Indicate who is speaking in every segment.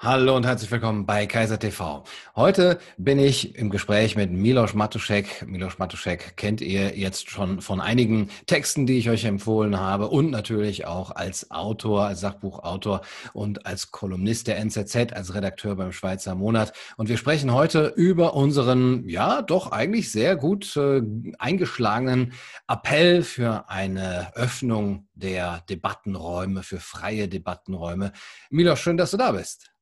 Speaker 1: Hallo und herzlich willkommen bei Kaiser TV. Heute bin ich im Gespräch mit Milos Matuszek. Milos Matuszek kennt ihr jetzt schon von einigen Texten, die ich euch empfohlen habe und natürlich auch als Autor, als Sachbuchautor und als Kolumnist der NZZ, als Redakteur beim Schweizer Monat. Und wir sprechen heute über unseren, ja, doch eigentlich sehr gut äh, eingeschlagenen Appell für eine Öffnung der Debattenräume, für freie Debattenräume. Milos, schön, dass du da bist.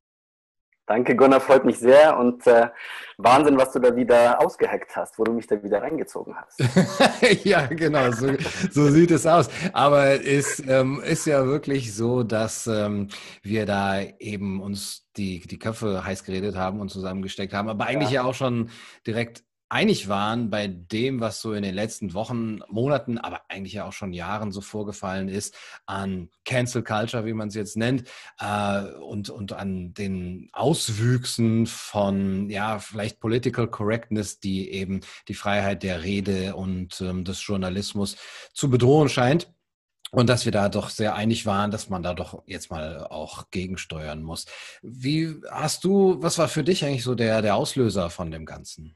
Speaker 2: Danke, Gunnar, freut mich sehr und äh, Wahnsinn, was du da wieder ausgehackt hast, wo du mich da wieder reingezogen hast.
Speaker 1: ja, genau, so, so, sieht es aus. Aber es ähm, ist ja wirklich so, dass ähm, wir da eben uns die, die Köpfe heiß geredet haben und zusammengesteckt haben, aber eigentlich ja, ja auch schon direkt einig waren bei dem, was so in den letzten Wochen, Monaten, aber eigentlich ja auch schon Jahren so vorgefallen ist, an Cancel Culture, wie man es jetzt nennt, äh, und, und an den Auswüchsen von, ja, vielleicht Political Correctness, die eben die Freiheit der Rede und ähm, des Journalismus zu bedrohen scheint. Und dass wir da doch sehr einig waren, dass man da doch jetzt mal auch gegensteuern muss. Wie hast du, was war für dich eigentlich so der, der Auslöser von dem Ganzen?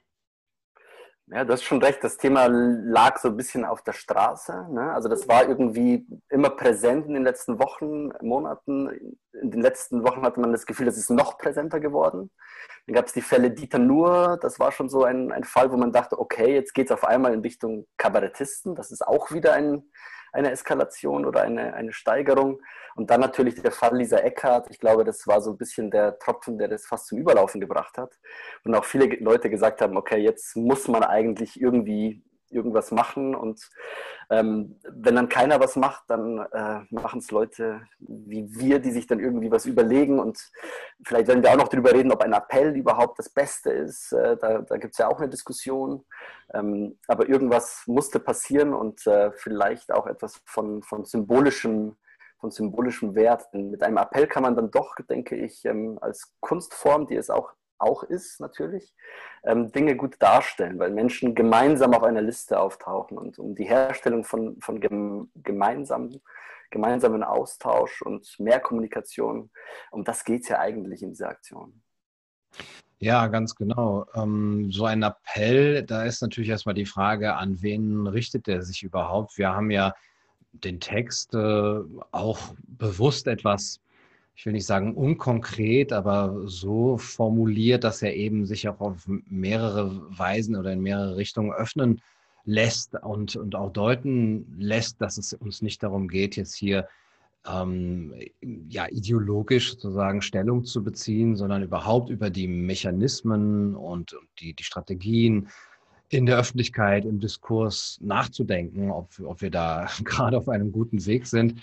Speaker 2: Ja, du hast schon recht. Das Thema lag so ein bisschen auf der Straße. Ne? Also das war irgendwie immer präsent in den letzten Wochen, Monaten. In den letzten Wochen hatte man das Gefühl, es ist noch präsenter geworden. Dann gab es die Fälle Dieter Nuhr. Das war schon so ein, ein Fall, wo man dachte, okay, jetzt geht es auf einmal in Richtung Kabarettisten. Das ist auch wieder ein, eine Eskalation oder eine, eine Steigerung. Und dann natürlich der Fall Lisa Eckhardt. Ich glaube, das war so ein bisschen der Tropfen, der das fast zum Überlaufen gebracht hat. Und auch viele Leute gesagt haben, okay, jetzt muss man eigentlich irgendwie irgendwas machen. Und ähm, wenn dann keiner was macht, dann äh, machen es Leute wie wir, die sich dann irgendwie was überlegen. Und vielleicht werden wir auch noch darüber reden, ob ein Appell überhaupt das Beste ist. Äh, da da gibt es ja auch eine Diskussion. Ähm, aber irgendwas musste passieren und äh, vielleicht auch etwas von, von symbolischem von symbolischem Wert. Denn mit einem Appell kann man dann doch, denke ich, ähm, als Kunstform, die es auch auch ist natürlich, ähm, Dinge gut darstellen, weil Menschen gemeinsam auf einer Liste auftauchen und um die Herstellung von, von gem gemeinsamen, gemeinsamen Austausch und mehr Kommunikation, um das geht es ja eigentlich in dieser Aktion.
Speaker 1: Ja, ganz genau. Ähm, so ein Appell, da ist natürlich erstmal die Frage, an wen richtet er sich überhaupt? Wir haben ja den Text äh, auch bewusst etwas ich will nicht sagen unkonkret, aber so formuliert, dass er eben sich auch auf mehrere Weisen oder in mehrere Richtungen öffnen lässt und, und auch deuten lässt, dass es uns nicht darum geht, jetzt hier ähm, ja, ideologisch sozusagen Stellung zu beziehen, sondern überhaupt über die Mechanismen und die, die Strategien in der Öffentlichkeit, im Diskurs nachzudenken, ob, ob wir da gerade auf einem guten Weg sind.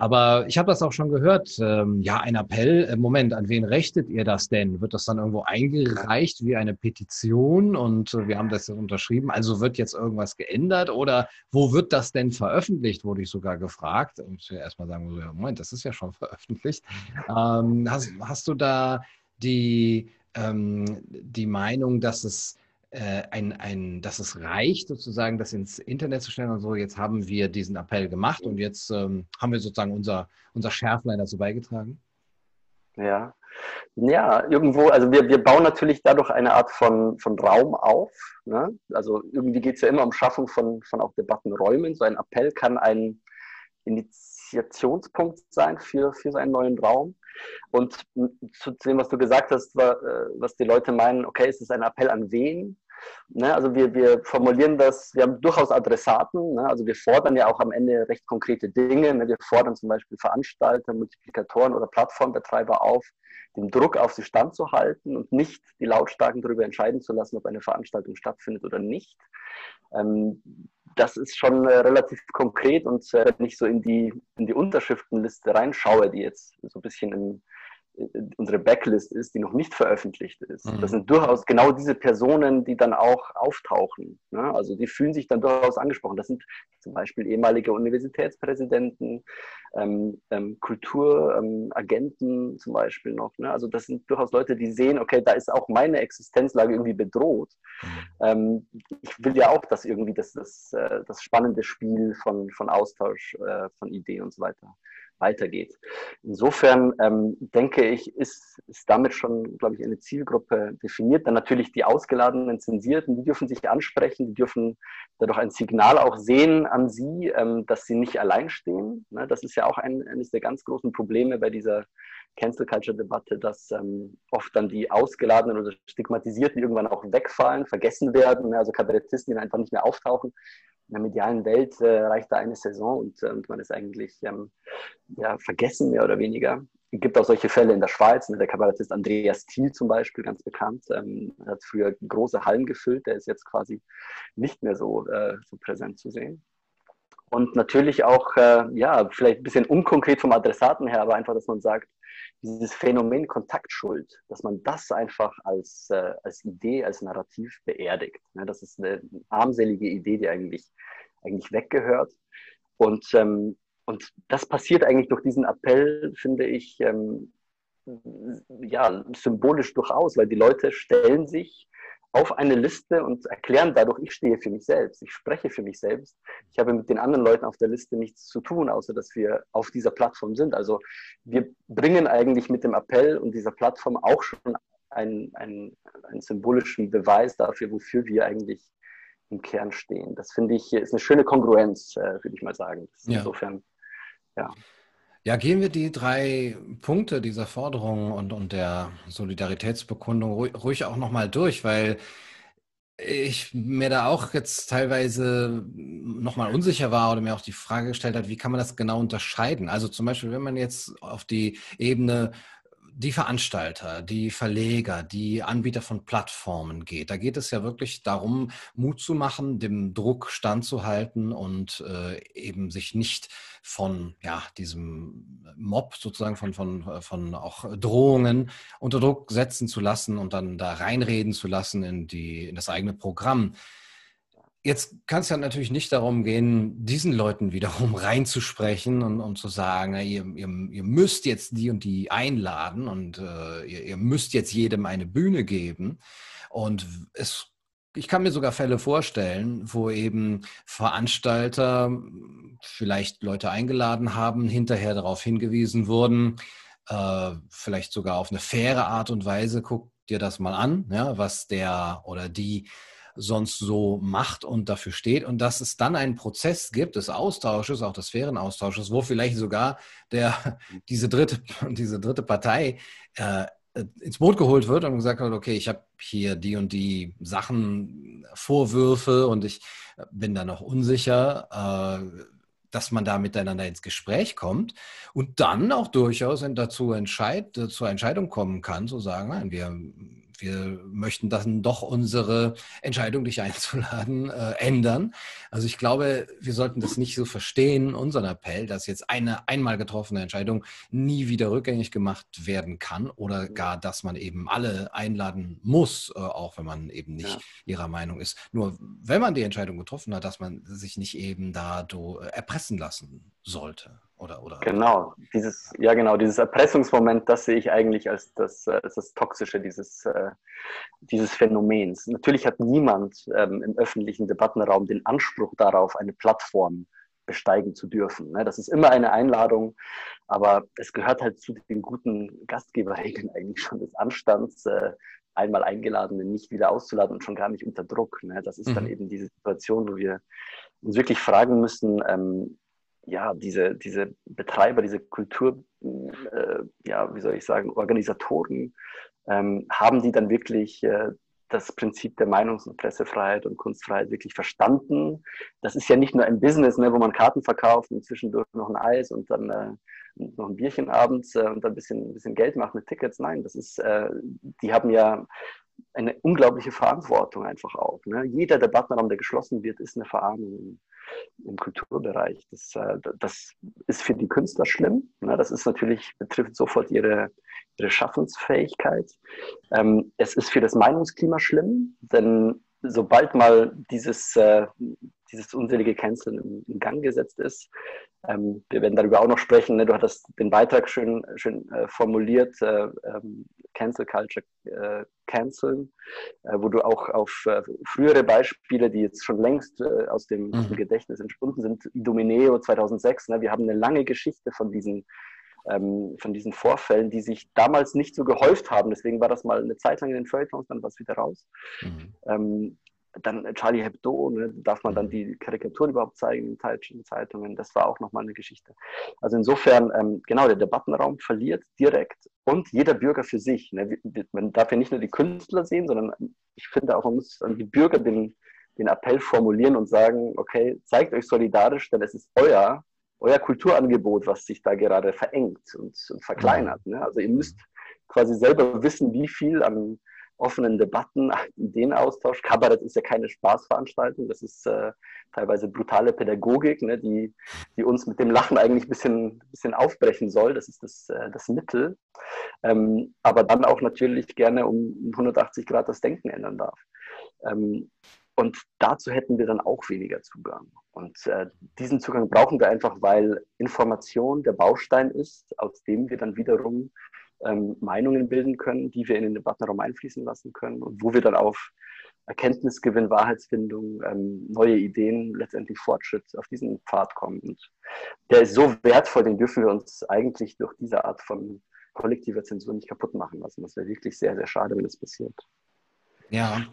Speaker 1: Aber ich habe das auch schon gehört. Ähm, ja, ein Appell. Äh, Moment, an wen richtet ihr das denn? Wird das dann irgendwo eingereicht wie eine Petition und äh, wir haben das unterschrieben? Also wird jetzt irgendwas geändert oder wo wird das denn veröffentlicht? Wurde ich sogar gefragt. Und ich erstmal sagen, Moment, das ist ja schon veröffentlicht. Ähm, hast, hast du da die, ähm, die Meinung, dass es äh, ein, ein, dass es reicht, sozusagen das ins Internet zu stellen und so. Jetzt haben wir diesen Appell gemacht und jetzt ähm, haben wir sozusagen unser, unser Schärflein dazu beigetragen.
Speaker 2: Ja, ja, irgendwo, also wir, wir bauen natürlich dadurch eine Art von, von Raum auf. Ne? Also irgendwie geht es ja immer um Schaffung von, von auch Debattenräumen. So ein Appell kann ein Initiationspunkt sein für, für so einen neuen Raum. Und zu dem, was du gesagt hast, äh, was die Leute meinen, okay, ist es ein Appell an wen? Ne, also wir, wir formulieren das, wir haben durchaus Adressaten, ne, also wir fordern ja auch am Ende recht konkrete Dinge. Ne, wir fordern zum Beispiel Veranstalter, Multiplikatoren oder Plattformbetreiber auf, den Druck auf sie standzuhalten und nicht die Lautstarken darüber entscheiden zu lassen, ob eine Veranstaltung stattfindet oder nicht. Ähm, das ist schon äh, relativ konkret und äh, wenn ich so in die, in die Unterschriftenliste reinschaue, die jetzt so ein bisschen im, unsere Backlist ist, die noch nicht veröffentlicht ist. Mhm. Das sind durchaus genau diese Personen, die dann auch auftauchen. Ne? Also die fühlen sich dann durchaus angesprochen. Das sind zum Beispiel ehemalige Universitätspräsidenten, ähm, ähm, Kulturagenten ähm, zum Beispiel noch. Ne? Also das sind durchaus Leute, die sehen, okay, da ist auch meine Existenzlage irgendwie bedroht. Mhm. Ähm, ich will ja auch, dass irgendwie das, das, äh, das spannende Spiel von, von Austausch, äh, von Ideen und so weiter weitergeht. Insofern ähm, denke ich, ist, ist damit schon, glaube ich, eine Zielgruppe definiert. Dann natürlich die ausgeladenen Zensierten, die dürfen sich ansprechen, die dürfen dadurch ein Signal auch sehen an sie, ähm, dass sie nicht allein stehen. Ne? Das ist ja auch ein, eines der ganz großen Probleme bei dieser Cancel Culture Debatte, dass ähm, oft dann die Ausgeladenen oder Stigmatisierten irgendwann auch wegfallen, vergessen werden, ne? also Kabarettisten, die einfach nicht mehr auftauchen in der medialen Welt äh, reicht da eine Saison und, äh, und man ist eigentlich ähm, ja, vergessen, mehr oder weniger. Es gibt auch solche Fälle in der Schweiz. Ne? Der Kabarettist Andreas Thiel zum Beispiel, ganz bekannt, ähm, hat früher große Hallen gefüllt. Der ist jetzt quasi nicht mehr so, äh, so präsent zu sehen. Und natürlich auch, äh, ja, vielleicht ein bisschen unkonkret vom Adressaten her, aber einfach, dass man sagt, dieses Phänomen Kontaktschuld, dass man das einfach als, äh, als Idee, als Narrativ beerdigt. Ne? Das ist eine armselige Idee, die eigentlich, eigentlich weggehört. Und, ähm, und das passiert eigentlich durch diesen Appell, finde ich, ähm, ja, symbolisch durchaus, weil die Leute stellen sich auf eine Liste und erklären dadurch, ich stehe für mich selbst, ich spreche für mich selbst. Ich habe mit den anderen Leuten auf der Liste nichts zu tun, außer dass wir auf dieser Plattform sind. Also wir bringen eigentlich mit dem Appell und dieser Plattform auch schon einen, einen, einen symbolischen Beweis dafür, wofür wir eigentlich im Kern stehen. Das finde ich ist eine schöne Kongruenz, äh, würde ich mal sagen. Ja. Insofern,
Speaker 1: ja. Ja, gehen wir die drei Punkte dieser Forderung und, und der Solidaritätsbekundung ruhig, ruhig auch nochmal durch, weil ich mir da auch jetzt teilweise nochmal unsicher war oder mir auch die Frage gestellt hat, wie kann man das genau unterscheiden? Also zum Beispiel, wenn man jetzt auf die Ebene die Veranstalter, die Verleger, die Anbieter von Plattformen geht. Da geht es ja wirklich darum, Mut zu machen, dem Druck standzuhalten und äh, eben sich nicht von ja, diesem Mob sozusagen, von, von, von auch Drohungen unter Druck setzen zu lassen und dann da reinreden zu lassen in, die, in das eigene Programm. Jetzt kann es ja natürlich nicht darum gehen, diesen Leuten wiederum reinzusprechen und, und zu sagen, ihr, ihr, ihr, müsst jetzt die und die einladen und äh, ihr, ihr, müsst jetzt jedem eine Bühne geben. Und es, ich kann mir sogar Fälle vorstellen, wo eben Veranstalter vielleicht Leute eingeladen haben, hinterher darauf hingewiesen wurden, äh, vielleicht sogar auf eine faire Art und Weise, guck dir das mal an, ja, was der oder die sonst so macht und dafür steht. Und dass es dann einen Prozess gibt des Austausches, auch des fairen Austausches, wo vielleicht sogar der, diese, dritte, diese dritte Partei äh, ins Boot geholt wird und gesagt wird, okay, ich habe hier die und die Sachen, Vorwürfe und ich bin da noch unsicher, äh, dass man da miteinander ins Gespräch kommt und dann auch durchaus dazu entscheid, zur Entscheidung kommen kann, zu sagen, nein, wir wir möchten dann doch unsere Entscheidung, dich einzuladen, äh, ändern. Also ich glaube, wir sollten das nicht so verstehen, unseren Appell, dass jetzt eine einmal getroffene Entscheidung nie wieder rückgängig gemacht werden kann oder gar, dass man eben alle einladen muss, äh, auch wenn man eben nicht ja. ihrer Meinung ist. Nur wenn man die Entscheidung getroffen hat, dass man sich nicht eben da äh, erpressen lassen sollte. Oder, oder
Speaker 2: genau, dieses, ja genau, dieses Erpressungsmoment, das sehe ich eigentlich als das, äh, als das Toxische dieses, äh, dieses Phänomens. Natürlich hat niemand ähm, im öffentlichen Debattenraum den Anspruch darauf, eine Plattform besteigen zu dürfen. Ne? Das ist immer eine Einladung, aber es gehört halt zu den guten Gastgeberregeln eigentlich schon des Anstands, äh, einmal Eingeladene nicht wieder auszuladen und schon gar nicht unter Druck. Ne? Das ist mhm. dann eben diese Situation, wo wir uns wirklich fragen müssen, ähm, ja, diese, diese Betreiber, diese Kultur, äh, ja, wie soll ich sagen, Organisatoren, ähm, haben die dann wirklich äh, das Prinzip der Meinungs- und Pressefreiheit und Kunstfreiheit wirklich verstanden? Das ist ja nicht nur ein Business, ne, wo man Karten verkauft und zwischendurch noch ein Eis und dann äh, noch ein Bierchen abends äh, und dann ein bisschen, ein bisschen Geld macht mit Tickets. Nein, das ist, äh, die haben ja eine unglaubliche Verantwortung einfach auch. Ne? Jeder Debattenraum, der geschlossen wird, ist eine Verarmung im Kulturbereich. Das, äh, das ist für die Künstler schlimm. Das ist natürlich, betrifft sofort ihre, ihre Schaffensfähigkeit. Ähm, es ist für das Meinungsklima schlimm, denn sobald mal dieses, äh, dieses unselige Canceln in, Gang gesetzt ist, ähm, wir werden darüber auch noch sprechen, ne? du hattest den Beitrag schön, schön äh, formuliert, Cancel Culture äh, canceln, äh, wo du auch auf äh, frühere Beispiele, die jetzt schon längst äh, aus, dem, mhm. aus, dem, Gedächtnis entspunden sind, Idomeneo 2006, ne, wir haben eine lange Geschichte von diesen, ähm, von diesen Vorfällen, die sich damals nicht so gehäuft haben. Deswegen war das mal eine Zeit lang in den Feuilletons, dann war es wieder raus. Mhm. Ähm, dann Charlie Hebdo, ne, darf man dann mhm. die Karikaturen überhaupt zeigen in deutschen Zeitungen, das war auch nochmal eine Geschichte. Also insofern, ähm, genau, der Debattenraum verliert direkt und jeder Bürger für sich. Ne, man darf ja nicht nur die Künstler sehen, sondern ich finde auch, man muss an die Bürger den, den Appell formulieren und sagen, okay, zeigt euch solidarisch, denn es ist euer, euer Kulturangebot, was sich da gerade verengt und, und verkleinert. Ne? Also ihr müsst quasi selber wissen, wie viel an offenen Debatten, Ideenaustausch. Kabarett ist ja keine Spaßveranstaltung, das ist äh, teilweise brutale Pädagogik, ne, die, die uns mit dem Lachen eigentlich ein bisschen, bisschen aufbrechen soll. Das ist das, äh, das Mittel. Ähm, aber dann auch natürlich gerne um 180 Grad das Denken ändern darf. Ähm, und dazu hätten wir dann auch weniger Zugang. Und äh, diesen Zugang brauchen wir einfach, weil Information der Baustein ist, aus dem wir dann wiederum ähm, Meinungen bilden können, die wir in den Debattenraum einfließen lassen können und wo wir dann auf Erkenntnisgewinn, Wahrheitsfindung, ähm, neue Ideen, letztendlich Fortschritt auf diesen Pfad kommen. Und der ist so wertvoll, den dürfen wir uns eigentlich durch diese Art von kollektiver Zensur nicht kaputt machen lassen. Das wäre wirklich sehr, sehr schade, wenn das passiert.
Speaker 1: Ja,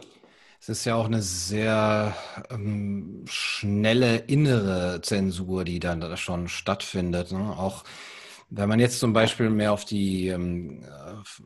Speaker 1: es ist ja auch eine sehr ähm, schnelle innere Zensur, die dann schon stattfindet. Ne? Auch wenn man jetzt zum Beispiel mehr auf die, ähm,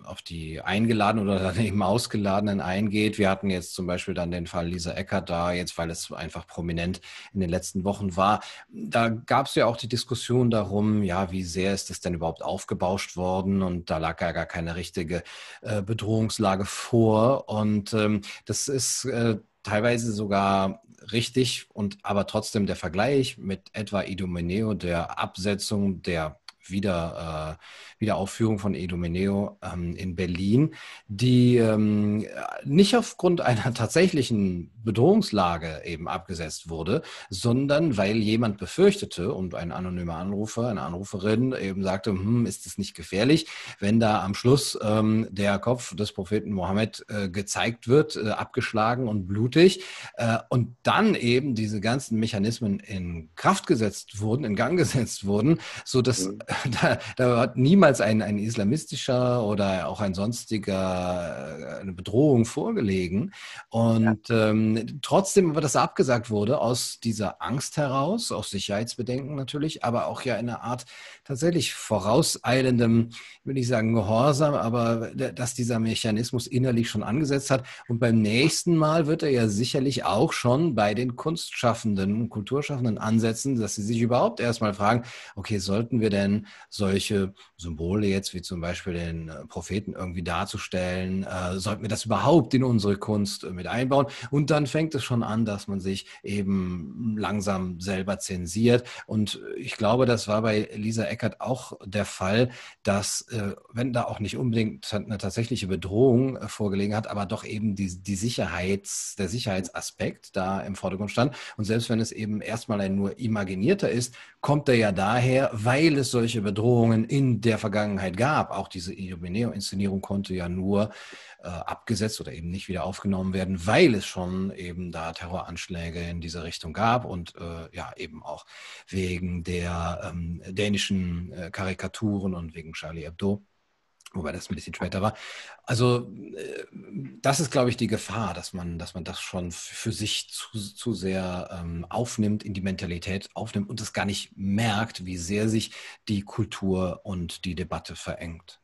Speaker 1: auf die eingeladenen oder dann eben ausgeladenen eingeht, wir hatten jetzt zum Beispiel dann den Fall Lisa Eckert da, jetzt weil es einfach prominent in den letzten Wochen war. Da gab es ja auch die Diskussion darum, ja, wie sehr ist das denn überhaupt aufgebauscht worden? Und da lag ja gar keine richtige äh, Bedrohungslage vor. Und ähm, das ist äh, teilweise sogar richtig und aber trotzdem der Vergleich mit etwa Idomeneo, der Absetzung der wieder, äh, Wiederaufführung von Edomeneo ähm, in Berlin, die ähm, nicht aufgrund einer tatsächlichen Bedrohungslage eben abgesetzt wurde, sondern weil jemand befürchtete und ein anonymer Anrufer, eine Anruferin eben sagte, hm, ist es nicht gefährlich, wenn da am Schluss ähm, der Kopf des Propheten Mohammed äh, gezeigt wird, äh, abgeschlagen und blutig äh, und dann eben diese ganzen Mechanismen in Kraft gesetzt wurden, in Gang gesetzt wurden, so dass mhm. da, da hat niemals ein, ein islamistischer oder auch ein sonstiger äh, eine Bedrohung vorgelegen und ja. ähm, trotzdem aber das abgesagt wurde aus dieser Angst heraus, aus Sicherheitsbedenken natürlich, aber auch ja in einer Art tatsächlich vorauseilendem, will ich sagen Gehorsam, aber dass dieser Mechanismus innerlich schon angesetzt hat. Und beim nächsten Mal wird er ja sicherlich auch schon bei den Kunstschaffenden, Kulturschaffenden ansetzen, dass sie sich überhaupt erstmal fragen, okay, sollten wir denn solche Symbole jetzt wie zum Beispiel den äh, Propheten irgendwie darzustellen, äh, sollten wir das überhaupt in unsere Kunst äh, mit einbauen? Und dann fängt es schon an, dass man sich eben langsam selber zensiert. Und ich glaube, das war bei Lisa Eckert auch der Fall, dass, äh, wenn da auch nicht unbedingt eine tatsächliche Bedrohung äh, vorgelegen hat, aber doch eben die, die Sicherheits, der Sicherheitsaspekt da im Vordergrund stand. Und selbst wenn es eben erstmal ein nur imaginierter ist, kommt er ja daher, weil es solche Bedrohungen in der Vergangenheit gab. Auch diese Idomeneo-Inszenierung konnte ja nur äh, abgesetzt oder eben nicht wieder aufgenommen werden, weil es schon eben da Terroranschläge in diese Richtung gab und äh, ja eben auch wegen der ähm, dänischen äh, Karikaturen und wegen Charlie Hebdo. Wobei das ein bisschen später war. Also äh, das ist, glaube ich, die Gefahr, dass man, dass man das schon für sich zu, zu sehr ähm, aufnimmt, in die Mentalität aufnimmt und es gar nicht merkt, wie sehr sich die Kultur und die Debatte verengt.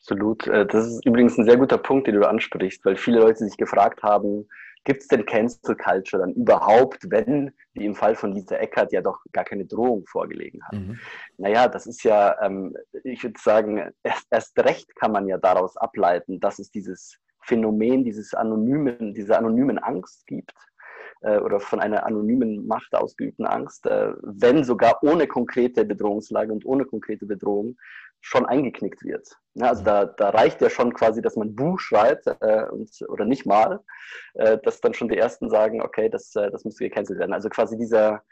Speaker 2: Absolut. Äh, das ist übrigens ein sehr guter Punkt, den du ansprichst, weil viele Leute sich gefragt haben, gibt es denn Cancel Culture dann überhaupt, wenn, wie im Fall von Lisa Eckert, ja doch gar keine Drohung vorgelegen hat? Mhm. Naja, das ist ja, ähm, ich würde sagen, erst, erst recht kann man ja daraus ableiten, dass es dieses Phänomen, dieses anonymen, diese anonymen Angst gibt äh, oder von einer anonymen Macht ausgeübten Angst, äh, wenn sogar ohne konkrete Bedrohungslage und ohne konkrete Bedrohung schon eingeknickt wird. Ja, also da, da reicht ja schon quasi, dass man Buch schreibt äh, und, oder nicht mal, äh, dass dann schon die Ersten sagen, okay, das, äh, das müsste gecancelt werden. Also quasi dieser,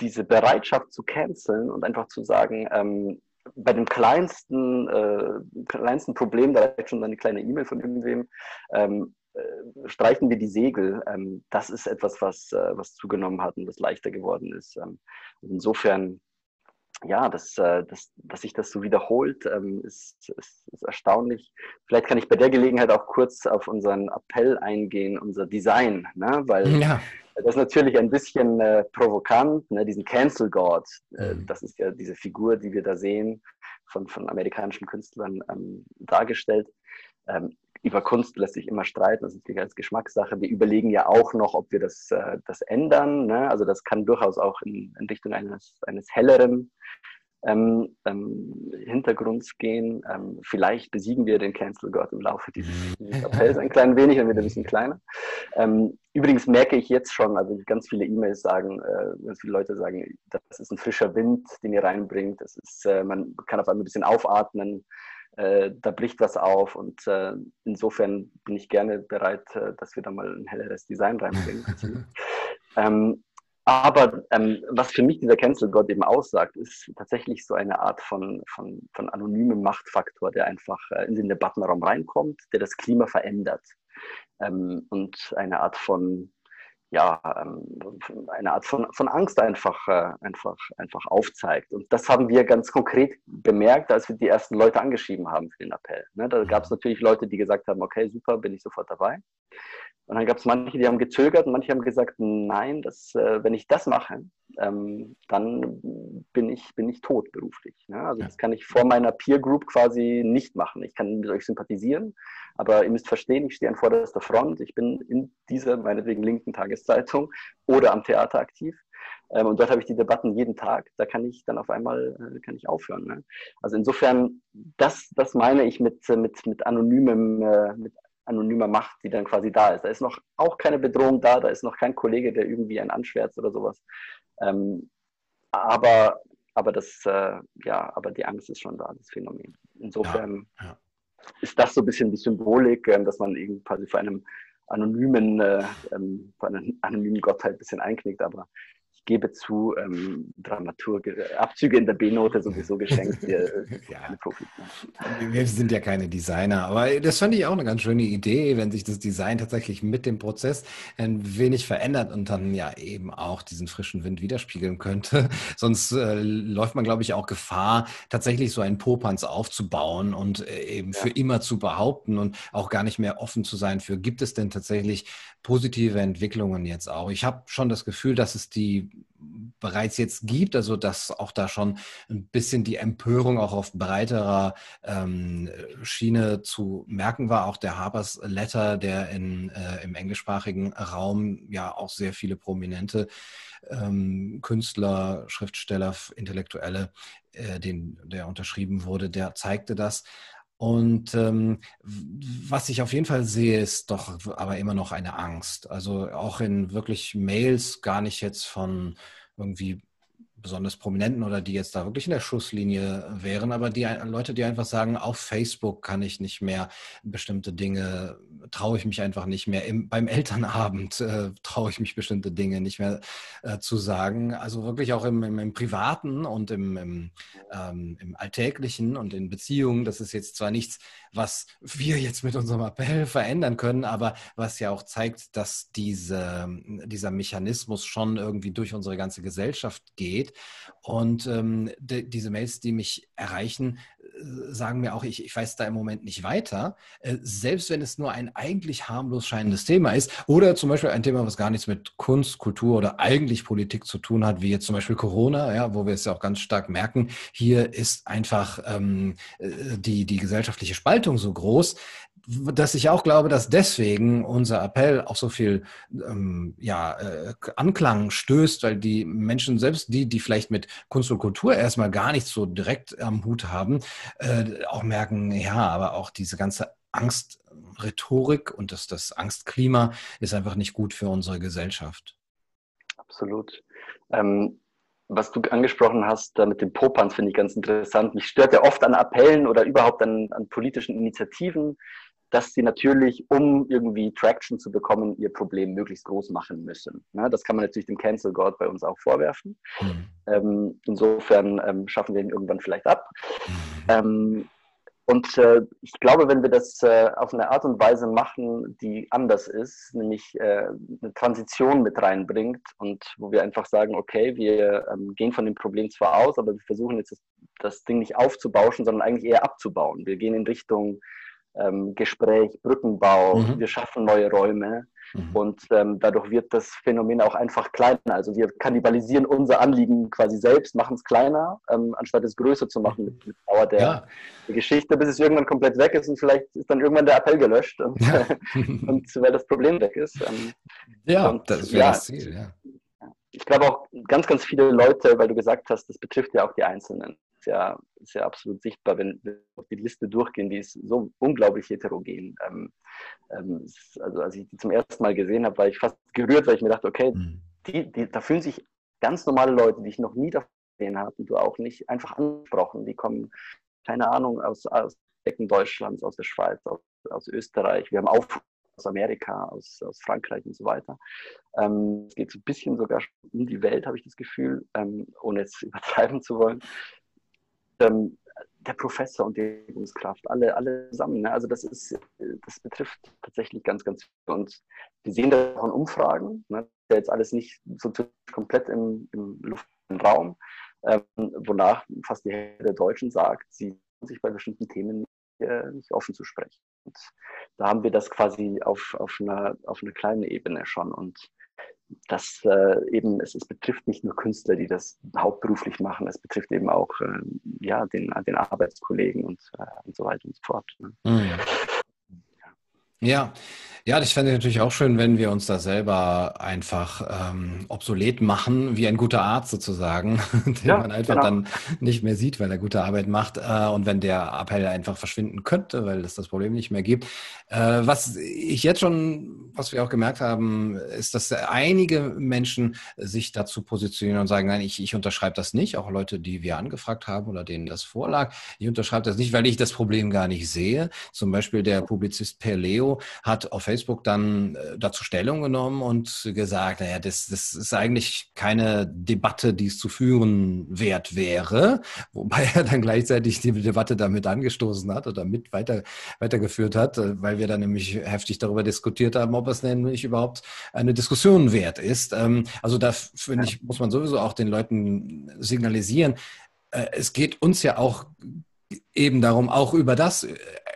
Speaker 2: diese Bereitschaft zu canceln und einfach zu sagen, ähm, bei dem kleinsten, äh, kleinsten Problem, da reicht schon eine kleine E-Mail von irgendwem, ähm, äh, streichen wir die Segel. Ähm, das ist etwas, was, äh, was zugenommen hat und was leichter geworden ist. Ähm, insofern ja, dass, äh, dass, dass sich das so wiederholt, ähm, ist, ist, ist, erstaunlich. Vielleicht kann ich bei der Gelegenheit auch kurz auf unseren Appell eingehen, unser Design, ne? weil ja. das ist natürlich ein bisschen äh, provokant, ne? diesen Cancel God, äh, mhm. das ist ja diese Figur, die wir da sehen, von, von amerikanischen Künstlern ähm, dargestellt. Ähm, über Kunst lässt sich immer streiten, das ist natürlich als Geschmackssache. Wir überlegen ja auch noch, ob wir das, äh, das ändern. Ne? Also das kann durchaus auch in, in Richtung eines, eines helleren ähm, ähm, Hintergrunds gehen. Ähm, vielleicht besiegen wir den Cancel God im Laufe dieses, mhm. dieses Appells ein klein wenig, dann wird er ein bisschen kleiner. Ähm, übrigens merke ich jetzt schon, also ganz viele E-Mails sagen, äh, ganz viele Leute sagen, das ist ein frischer Wind, den ihr reinbringt. Das ist, äh, man kann auf einmal ein bisschen aufatmen äh, da bricht was auf und äh, insofern bin ich gerne bereit, äh, dass wir da mal ein helleres Design reinbringen. ähm, aber ähm, was für mich dieser Cancel God eben aussagt, ist tatsächlich so eine Art von, von, von anonymem Machtfaktor, der einfach äh, in den Debattenraum reinkommt, der das Klima verändert ähm, und eine Art von ja, ähm, eine Art von, von Angst einfach, äh, einfach, einfach aufzeigt. Und das haben wir ganz konkret bemerkt, als wir die ersten Leute angeschrieben haben für den Appell. Ne, da gab es mhm. natürlich Leute, die gesagt haben, okay, super, bin ich sofort dabei. Und dann gab es manche, die haben gezögert und manche haben gesagt, nein, das, äh, wenn ich das mache, ähm, dann bin ich, bin ich tot beruflich. Ne? Also ja. das kann ich vor meiner Peer Group quasi nicht machen. Ich kann mit euch sympathisieren, aber ihr müsst verstehen, ich stehe an vorderster Front. Ich bin in dieser, meinetwegen linken Tageszeitung oder am Theater aktiv. Ähm, und dort habe ich die Debatten jeden Tag. Da kann ich dann auf einmal äh, kann ich aufhören. Ne? Also insofern, das, das meine ich mit, mit, mit anonymem, äh, mit anonymer Macht, die dann quasi da ist. Da ist noch auch keine Bedrohung da, da ist noch kein Kollege, der irgendwie einen anschwärzt oder sowas. Ähm, aber, aber das, äh, ja, aber die Angst ist schon da, das Phänomen. Insofern ja, ja. ist das so ein bisschen die Symbolik, äh, dass man eben quasi vor einem anonymen, äh, ähm, vor einem anonymen Gott halt ein bisschen einknickt, aber gebe zu, ähm, Dramaturg, Abzüge in der B-Note sowieso geschenkt. Wir,
Speaker 1: ja. wir sind ja keine Designer, aber das fand ich auch eine ganz schöne Idee, wenn sich das Design tatsächlich mit dem Prozess ein wenig verändert und dann ja eben auch diesen frischen Wind widerspiegeln könnte. Sonst äh, läuft man, glaube ich, auch Gefahr, tatsächlich so einen Popanz aufzubauen und äh, eben ja. für immer zu behaupten und auch gar nicht mehr offen zu sein für, gibt es denn tatsächlich positive Entwicklungen jetzt auch? Ich habe schon das Gefühl, dass es die bereits jetzt gibt, also dass auch da schon ein bisschen die Empörung auch auf breiterer ähm, Schiene zu merken war. Auch der Harper's Letter, der in, äh, im englischsprachigen Raum ja auch sehr viele prominente ähm, Künstler, Schriftsteller, Intellektuelle, äh, den, der unterschrieben wurde, der zeigte das. Und ähm, was ich auf jeden Fall sehe, ist doch aber immer noch eine Angst. Also auch in wirklich Mails, gar nicht jetzt von irgendwie besonders Prominenten oder die jetzt da wirklich in der Schusslinie wären, aber die Leute, die einfach sagen, auf Facebook kann ich nicht mehr bestimmte Dinge, traue ich mich einfach nicht mehr. Im, beim Elternabend äh, traue ich mich bestimmte Dinge nicht mehr äh, zu sagen. Also wirklich auch im, im, im Privaten und im, ähm, im Alltäglichen und in Beziehungen. Das ist jetzt zwar nichts, was wir jetzt mit unserem Appell verändern können, aber was ja auch zeigt, dass diese, dieser Mechanismus schon irgendwie durch unsere ganze Gesellschaft geht und ähm, de, diese Mails, die mich erreichen, äh, sagen mir auch, ich, ich weiß da im Moment nicht weiter, äh, selbst wenn es nur ein eigentlich harmlos scheinendes Thema ist oder zum Beispiel ein Thema, was gar nichts mit Kunst, Kultur oder eigentlich Politik zu tun hat, wie jetzt zum Beispiel Corona, ja, wo wir es ja auch ganz stark merken, hier ist einfach ähm, äh, die, die gesellschaftliche Spaltung so groß, dass ich auch glaube, dass deswegen unser Appell auch so viel ähm, ja, äh, Anklang stößt, weil die Menschen selbst, die, die vielleicht mit Kunst und Kultur erstmal gar nicht so direkt am Hut haben, äh, auch merken, ja, aber auch diese ganze Angstrhetorik und das, das Angstklima ist einfach nicht gut für unsere Gesellschaft.
Speaker 2: Absolut. Ähm, was du angesprochen hast da mit dem Popanz, finde ich ganz interessant. Mich stört ja oft an Appellen oder überhaupt an, an politischen Initiativen, dass sie natürlich, um irgendwie Traction zu bekommen, ihr Problem möglichst groß machen müssen. Ne? Das kann man natürlich dem Cancel God bei uns auch vorwerfen. Mhm. Ähm, insofern ähm, schaffen wir ihn irgendwann vielleicht ab. Mhm. Ähm, und äh, ich glaube, wenn wir das äh, auf eine Art und Weise machen, die anders ist, nämlich äh, eine Transition mit reinbringt und wo wir einfach sagen, okay, wir ähm, gehen von dem Problem zwar aus, aber wir versuchen jetzt das, das, Ding nicht aufzubauschen, sondern eigentlich eher abzubauen. Wir gehen in Richtung ähm, Gespräch, Brückenbau, mhm. wir schaffen neue Räume. Mhm. Und ähm, dadurch wird das Phänomen auch einfach kleiner. Also wir kannibalisieren unser Anliegen quasi selbst, machen es kleiner, ähm, anstatt es größer zu machen mit, mit Dauer der, ja. der, Geschichte, bis es irgendwann komplett weg ist und vielleicht ist dann irgendwann der Appell gelöscht und, ja. und weil das Problem weg ist. Ähm,
Speaker 1: ja, und, das wäre ja, das Ziel, ja.
Speaker 2: Ich glaube auch ganz, ganz viele Leute, weil du gesagt hast, das betrifft ja auch die Einzelnen ist ja, ist ja absolut sichtbar, wenn wir auf die Liste durchgehen, die ist so unglaublich heterogen. Ähm, ähm, also als ich die zum ersten Mal gesehen habe, war ich fast gerührt, weil ich mir dachte, okay, mhm. die, die, da fühlen sich ganz normale Leute, die ich noch nie davon gesehen habe und du auch nicht, einfach angesprochen. Die kommen, keine Ahnung, aus, aus Ecken Deutschlands, aus der Schweiz, aus, aus Österreich. Wir haben auch aus Amerika, aus, aus Frankreich und so weiter. Ähm, es geht so ein bisschen sogar um die Welt, habe ich das Gefühl, ähm, ohne jetzt übertreiben zu wollen ähm, der Professor und die Übungskraft, alle, alle zusammen. Ne? Also das ist, das betrifft tatsächlich ganz, ganz viel. Und wir sehen das auch in Umfragen, ne? ja jetzt alles nicht so komplett im, im luftleeren Raum, ähm, wonach fast die Hälfte der Deutschen sagt, sie sich bei bestimmten Themen nicht, äh, nicht offen zu sprechen. Und da haben wir das quasi auf, auf, einer, auf einer kleinen Ebene schon. Und dass äh, eben es, es, betrifft nicht nur Künstler, die das hauptberuflich machen, es betrifft eben auch äh, ja, den, den Arbeitskollegen und, äh, und so weiter und so fort. Ne? Mhm.
Speaker 1: Ja, ja, das fände ich natürlich auch schön, wenn wir uns da selber einfach ähm, obsolet machen, wie ein guter Arzt sozusagen, den ja, man einfach genau. dann nicht mehr sieht, weil er gute Arbeit macht äh, und wenn der Appell einfach verschwinden könnte, weil es das Problem nicht mehr gibt. Äh, was ich jetzt schon, was wir auch gemerkt haben, ist, dass einige Menschen sich dazu positionieren und sagen, nein, ich, ich unterschreibe das nicht, auch Leute, die wir angefragt haben oder denen das vorlag. Ich unterschreibe das nicht, weil ich das Problem gar nicht sehe. Zum Beispiel der Publizist Per Leo hat auf Facebook dann äh, dazu Stellung genommen und gesagt, naja, das, das ist eigentlich keine Debatte, die es zu führen wert wäre, wobei er dann gleichzeitig die Debatte damit angestoßen hat oder mit weiter, weitergeführt hat, äh, weil wir dann nämlich heftig darüber diskutiert haben, ob es nämlich überhaupt eine Diskussion wert ist. Ähm, also da finde ich, muss man sowieso auch den Leuten signalisieren, äh, es geht uns ja auch eben darum, auch über das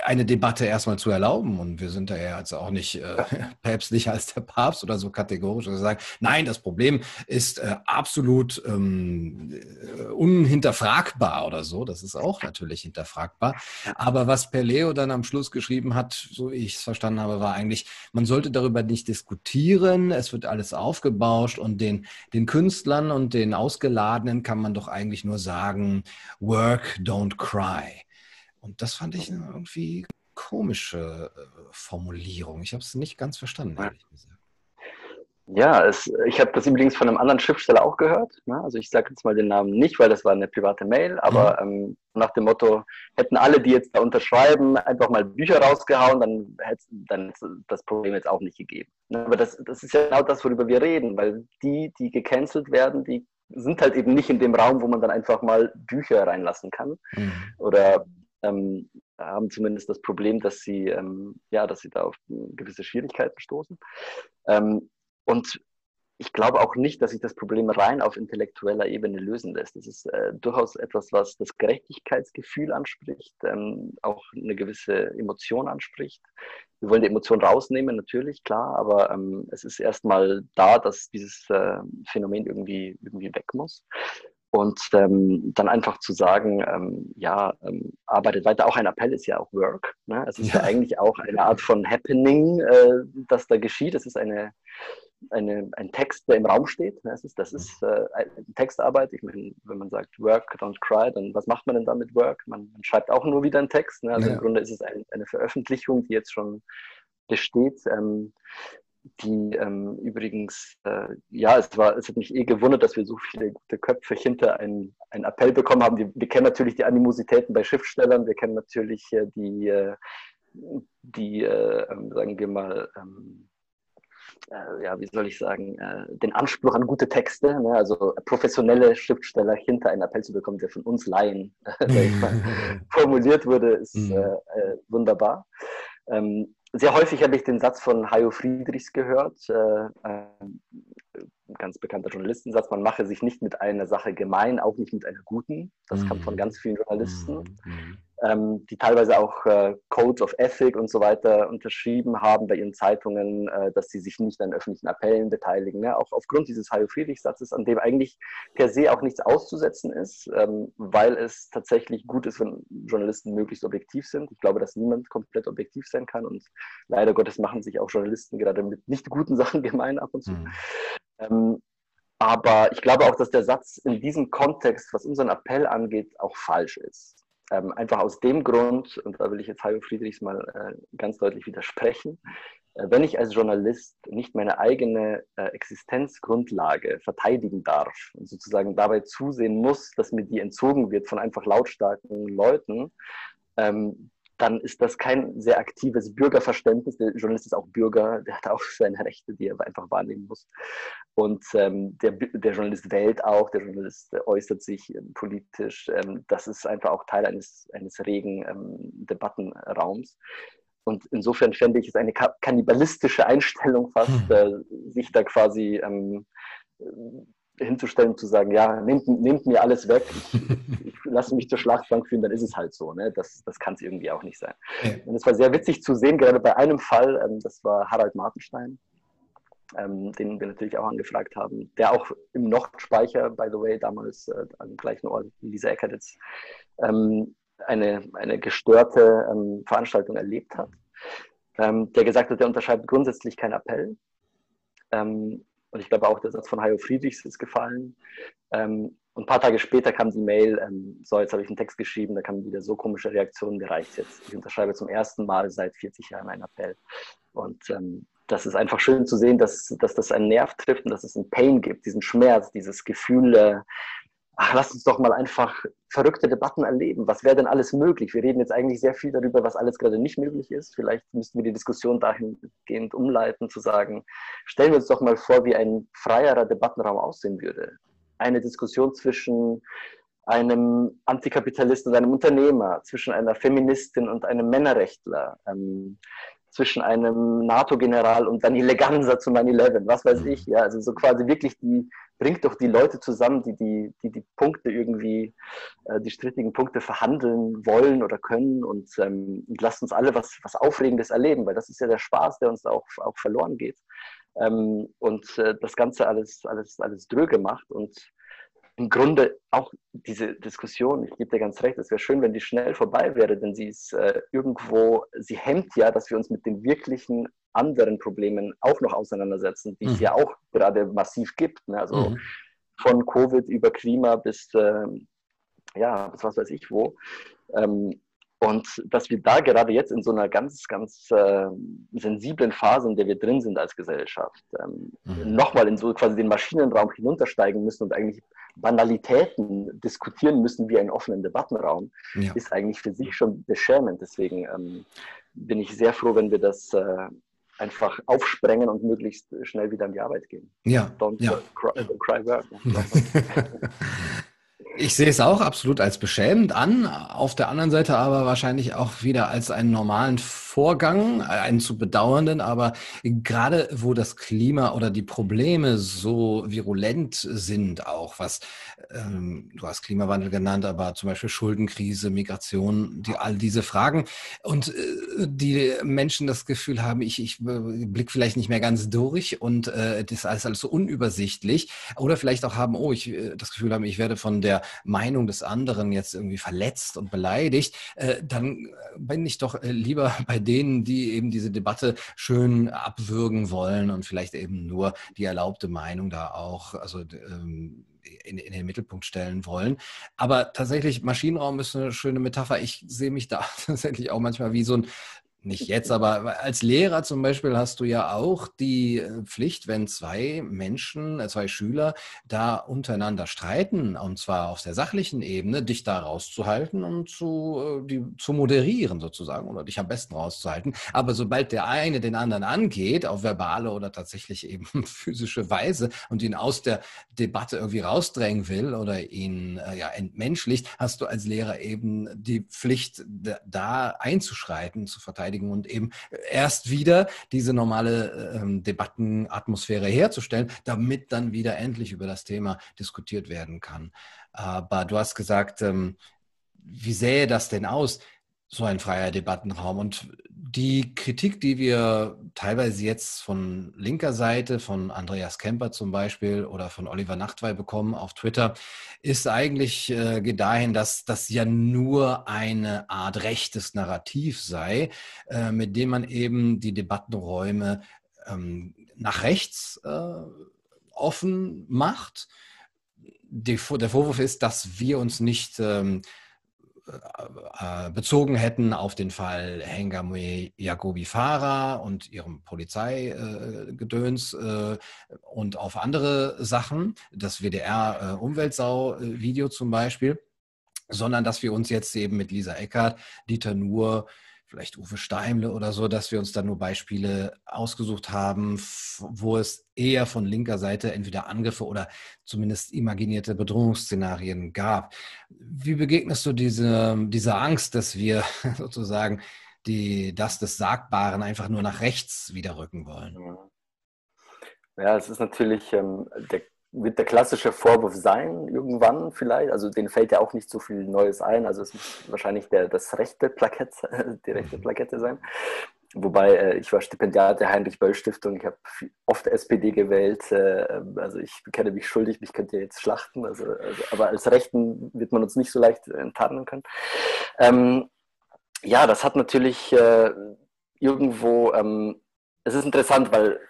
Speaker 1: eine Debatte erstmal zu erlauben. Und wir sind da ja jetzt auch nicht äh, päpstlicher als der Papst oder so kategorisch. Also sagen, nein, das Problem ist äh, absolut ähm, äh, unhinterfragbar oder so. Das ist auch natürlich hinterfragbar. Aber was Perleo dann am Schluss geschrieben hat, so wie ich es verstanden habe, war eigentlich, man sollte darüber nicht diskutieren. Es wird alles aufgebauscht und den, den Künstlern und den Ausgeladenen kann man doch eigentlich nur sagen, work, don't cry. Und das fand ich eine irgendwie komische äh, Formulierung. Ich habe es nicht ganz verstanden, ehrlich gesagt.
Speaker 2: Ja, es, ich habe das übrigens von einem anderen Schriftsteller auch gehört. Ne? Also ich sage jetzt mal den Namen nicht, weil das war eine private Mail, aber mhm. ähm, nach dem Motto, hätten alle, die jetzt da unterschreiben, einfach mal Bücher rausgehauen, dann hätte dann das Problem jetzt auch nicht gegeben. Ne? Aber das, das ist ja genau das, worüber wir reden, weil die, die gecancelt werden, die sind halt eben nicht in dem Raum, wo man dann einfach mal Bücher reinlassen kann mhm. oder ähm, haben zumindest das Problem, dass sie, ähm, ja, dass sie da auf gewisse Schwierigkeiten stoßen. Ähm, und ich glaube auch nicht, dass sich das Problem rein auf intellektueller Ebene lösen lässt. Das ist äh, durchaus etwas, was das Gerechtigkeitsgefühl anspricht, ähm, auch eine gewisse Emotion anspricht. Wir wollen die Emotion rausnehmen, natürlich, klar, aber ähm, es ist erstmal da, dass dieses äh, Phänomen irgendwie, irgendwie weg muss. Und ähm, dann einfach zu sagen, ähm, ja, ähm, arbeitet weiter. Auch ein Appell ist ja auch Work. Ne? Es ist ja. ja eigentlich auch eine Art von Happening, äh, das da geschieht. Es ist eine, eine, ein Text, der im Raum steht. Das ist, das ist äh, Textarbeit. Ich meine, wenn man sagt Work, don't cry, dann was macht man denn damit Work? Man, man schreibt auch nur wieder einen Text. Ne? Also ja. im Grunde ist es ein, eine Veröffentlichung, die jetzt schon besteht. Ähm, die ähm, übrigens, äh, ja, es war, es hat mich eh gewundert, dass wir so viele gute Köpfe hinter einen, einen Appell bekommen haben. Die, wir kennen natürlich die Animositäten bei Schriftstellern, wir kennen natürlich äh, die, äh, die äh, ähm, sagen wir mal, ähm, äh, ja, wie soll ich sagen, äh, den Anspruch an gute Texte, ne? also professionelle Schriftsteller hinter einen Appell zu bekommen, der von uns Laien formuliert wurde, ist mhm. äh, wunderbar. Ähm, sehr häufig habe ich den Satz von Hajo Friedrichs gehört, äh, ein ganz bekannter Journalistensatz, man mache sich nicht mit einer Sache gemein, auch nicht mit einer guten. Das mhm. kam von ganz vielen Journalisten. Mhm ähm, die teilweise auch äh, Codes of Ethic und so weiter unterschrieben haben bei ihren Zeitungen, äh, dass sie sich nicht an öffentlichen Appellen beteiligen. Ne? Auch aufgrund dieses Hajo-Friedrich-Satzes, an dem eigentlich per se auch nichts auszusetzen ist, ähm, weil es tatsächlich gut ist, wenn Journalisten möglichst objektiv sind. Ich glaube, dass niemand komplett objektiv sein kann und leider Gottes machen sich auch Journalisten gerade mit nicht guten Sachen gemein ab und zu. Mhm. Ähm, aber ich glaube auch, dass der Satz in diesem Kontext, was unseren Appell angeht, auch falsch ist. Ähm, einfach aus dem Grund, und da will ich jetzt Hajo Friedrichs mal äh, ganz deutlich widersprechen, äh, wenn ich als Journalist nicht meine eigene äh, Existenzgrundlage verteidigen darf und sozusagen dabei zusehen muss, dass mir die entzogen wird von einfach lautstarken Leuten, ähm, dann ist das kein sehr aktives Bürgerverständnis. Der Journalist ist auch Bürger, der hat auch seine Rechte, die er einfach wahrnehmen muss. Und ähm, der, der, Journalist wählt auch, der Journalist äußert sich ähm, politisch. Ähm, das ist einfach auch Teil eines, eines regen ähm, Debattenraums. Und insofern fände ich es eine kannibalistische Einstellung fast, hm. äh, sich da quasi ähm, hinzustellen und zu sagen, ja, nehmt, nehmt mir alles weg, ich, lasse mich zur Schlachtbank führen, dann ist es halt so. Ne? Das, das kann es irgendwie auch nicht sein. Ja. Und es war sehr witzig zu sehen, gerade bei einem Fall, ähm, das war Harald Martenstein, ähm, den wir natürlich auch angefragt haben, der auch im Nordspeicher, by the way, damals äh, am gleichen Ort wie Lisa Eckertz, ähm, eine, eine gestörte ähm, Veranstaltung erlebt hat, ähm, der gesagt hat, er unterschreibt grundsätzlich keinen Appell. Ähm, und ich glaube auch, der Satz von Hajo Friedrichs ist gefallen. Ähm, und ein paar Tage später kam die Mail, ähm, so, jetzt habe ich einen Text geschrieben, da kam wieder so komische Reaktionen, gereicht jetzt. Ich unterschreibe zum ersten Mal seit 40 Jahren einen Appell. Und ähm, das ist einfach schön zu sehen, dass, dass das einen Nerv trifft und dass es einen Pain gibt, diesen Schmerz, dieses Gefühl, äh, ach, lass uns doch mal einfach verrückte Debatten erleben. Was wäre denn alles möglich? Wir reden jetzt eigentlich sehr viel darüber, was alles gerade nicht möglich ist. Vielleicht müssten wir die Diskussion dahingehend umleiten, zu sagen, stellen wir uns doch mal vor, wie ein freierer Debattenraum aussehen würde. Eine Diskussion zwischen einem Antikapitalisten und einem Unternehmer, zwischen einer Feministin und einem Männerrechtler, ähm, zwischen einem NATO-General und Daniele Ganser zu 9-11, was weiß ich, ja, also so quasi wirklich die, bringt doch die Leute zusammen, die die, die, die Punkte irgendwie, äh, die strittigen Punkte verhandeln wollen oder können und, ähm, und lasst uns alle was, was Aufregendes erleben, weil das ist ja der Spaß, der uns auch, auch verloren geht. Ähm, und äh, das Ganze alles, alles, alles dröge macht und im Grunde auch diese Diskussion, ich gebe dir ganz recht, es wäre schön, wenn die schnell vorbei wäre, denn sie ist äh, irgendwo, sie hemmt ja, dass wir uns mit den wirklichen anderen Problemen auch noch auseinandersetzen, die mhm. es ja auch gerade massiv gibt. Ne? Also mhm. von Covid über Klima bis, äh, ja, bis was weiß ich wo. Ähm, und dass wir da gerade jetzt in so einer ganz, ganz äh, sensiblen Phase, in der wir drin sind als Gesellschaft, ähm, mhm. nochmal in so quasi den Maschinenraum hinuntersteigen müssen und eigentlich Banalitäten diskutieren müssen wie einen offenen Debattenraum, ja. ist eigentlich für sich schon beschämend. Deswegen ähm, bin ich sehr froh, wenn wir das äh, einfach aufsprengen und möglichst schnell wieder an die Arbeit gehen.
Speaker 1: Ja. Don't ja. Cry, don't cry work. Ich sehe es auch absolut als beschämend an, auf der anderen Seite aber wahrscheinlich auch wieder als einen normalen Vorgang, einen zu bedauernden, aber gerade wo das Klima oder die Probleme so virulent sind, auch was, ähm, du hast Klimawandel genannt, aber zum Beispiel Schuldenkrise, Migration, die, all diese Fragen und äh, die Menschen das Gefühl haben, ich, ich blick vielleicht nicht mehr ganz durch und äh, das ist alles, alles so unübersichtlich oder vielleicht auch haben, oh, ich äh, das Gefühl haben, ich werde von der Meinung des anderen jetzt irgendwie verletzt und beleidigt, äh, dann bin ich doch äh, lieber bei denen, die eben diese Debatte schön abwürgen wollen und vielleicht eben nur die erlaubte Meinung da auch, also ähm, in, in, den Mittelpunkt stellen wollen. Aber tatsächlich, Maschinenraum ist eine schöne Metapher. Ich sehe mich da tatsächlich auch manchmal wie so ein nicht jetzt, aber als Lehrer zum Beispiel hast du ja auch die äh, Pflicht, wenn zwei Menschen, äh, zwei Schüler da untereinander streiten, und zwar auf der sachlichen Ebene, dich da rauszuhalten und zu, äh, die, zu moderieren sozusagen oder dich am besten rauszuhalten. Aber sobald der eine den anderen angeht, auf verbale oder tatsächlich eben physische Weise und ihn aus der Debatte irgendwie rausdrängen will oder ihn ja entmenschlicht, hast du als Lehrer eben die Pflicht, da einzuschreiten, zu verteidigen verteidigen und eben erst wieder diese normale ähm, Debattenatmosphäre herzustellen, damit dann wieder endlich über das Thema diskutiert werden kann. Aber du hast gesagt, ähm, wie sähe das denn aus? So ein freier Debattenraum. Und die Kritik, die wir teilweise jetzt von linker Seite, von Andreas Kemper zum Beispiel oder von Oliver Nachtwey bekommen auf Twitter, ist eigentlich äh, geht dahin, dass das ja nur eine Art rechtes Narrativ sei, äh, mit dem man eben die Debattenräume ähm, nach rechts äh, offen macht. Die, der Vorwurf ist, dass wir uns nicht ähm, äh, äh, bezogen hätten auf den Fall Hengame Jacobi Farah und ihrem Polizeigedöns äh, und auf andere Sachen, das WDR-Umweltsau-Video zum Beispiel, sondern dass wir uns jetzt eben mit Lisa Eckert, Dieter Nuhr, vielleicht Uwe Steimle oder so, dass wir uns da nur Beispiele ausgesucht haben, wo es eher von linker Seite entweder Angriffe oder zumindest imaginierte Bedrohungsszenarien gab. Wie begegnest du diese, dieser Angst, dass wir sozusagen die, das des Sagbaren einfach nur nach rechts wieder rücken wollen?
Speaker 2: Ja, es ist natürlich ähm, der wird der klassische Vorwurf sein, irgendwann vielleicht. Also denen fällt ja auch nicht so viel Neues ein. Also es muss wahrscheinlich der, das rechte Plakett, die rechte mhm. Plakette sein. Wobei äh, ich war Stipendiat der Heinrich-Böll-Stiftung. Ich habe oft SPD gewählt. Äh, also ich bekenne mich schuldig, mich könnt ihr jetzt schlachten. Also, also, aber als Rechten wird man uns nicht so leicht enttarnen können. Ähm, ja, das hat natürlich äh, irgendwo, ähm, es ist interessant, weil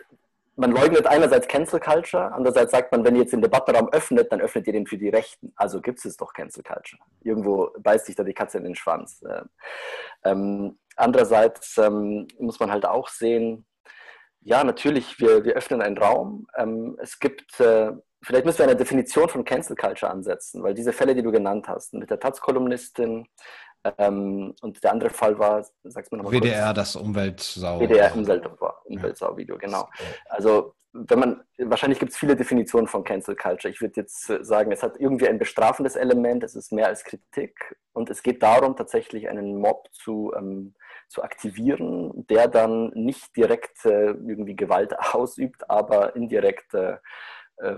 Speaker 2: man leugnet einerseits Cancel Culture, andererseits sagt man, wenn ihr jetzt den Debattenraum öffnet, dann öffnet ihr den für die Rechten. Also gibt es doch Cancel Culture. Irgendwo beißt sich da die Katze in den Schwanz. Ähm, andererseits ähm, muss man halt auch sehen, ja, natürlich, wir, wir öffnen einen Raum. Ähm, es gibt, äh, vielleicht müssen wir eine Definition von Cancel Culture ansetzen, weil diese Fälle, die du genannt hast, mit der Taz-Kolumnistin, ähm, und der andere Fall war,
Speaker 1: sag's mir nochmal WDR, kurz. das Umweltsau.
Speaker 2: WDR, Umweltsau-Video, genau. Also, wenn man, wahrscheinlich gibt es viele Definitionen von Cancel Culture. Ich würde jetzt sagen, es hat irgendwie ein bestrafendes Element, es ist mehr als Kritik und es geht darum, tatsächlich einen Mob zu, ähm, zu aktivieren, der dann nicht direkt äh, irgendwie Gewalt ausübt, aber indirekt äh,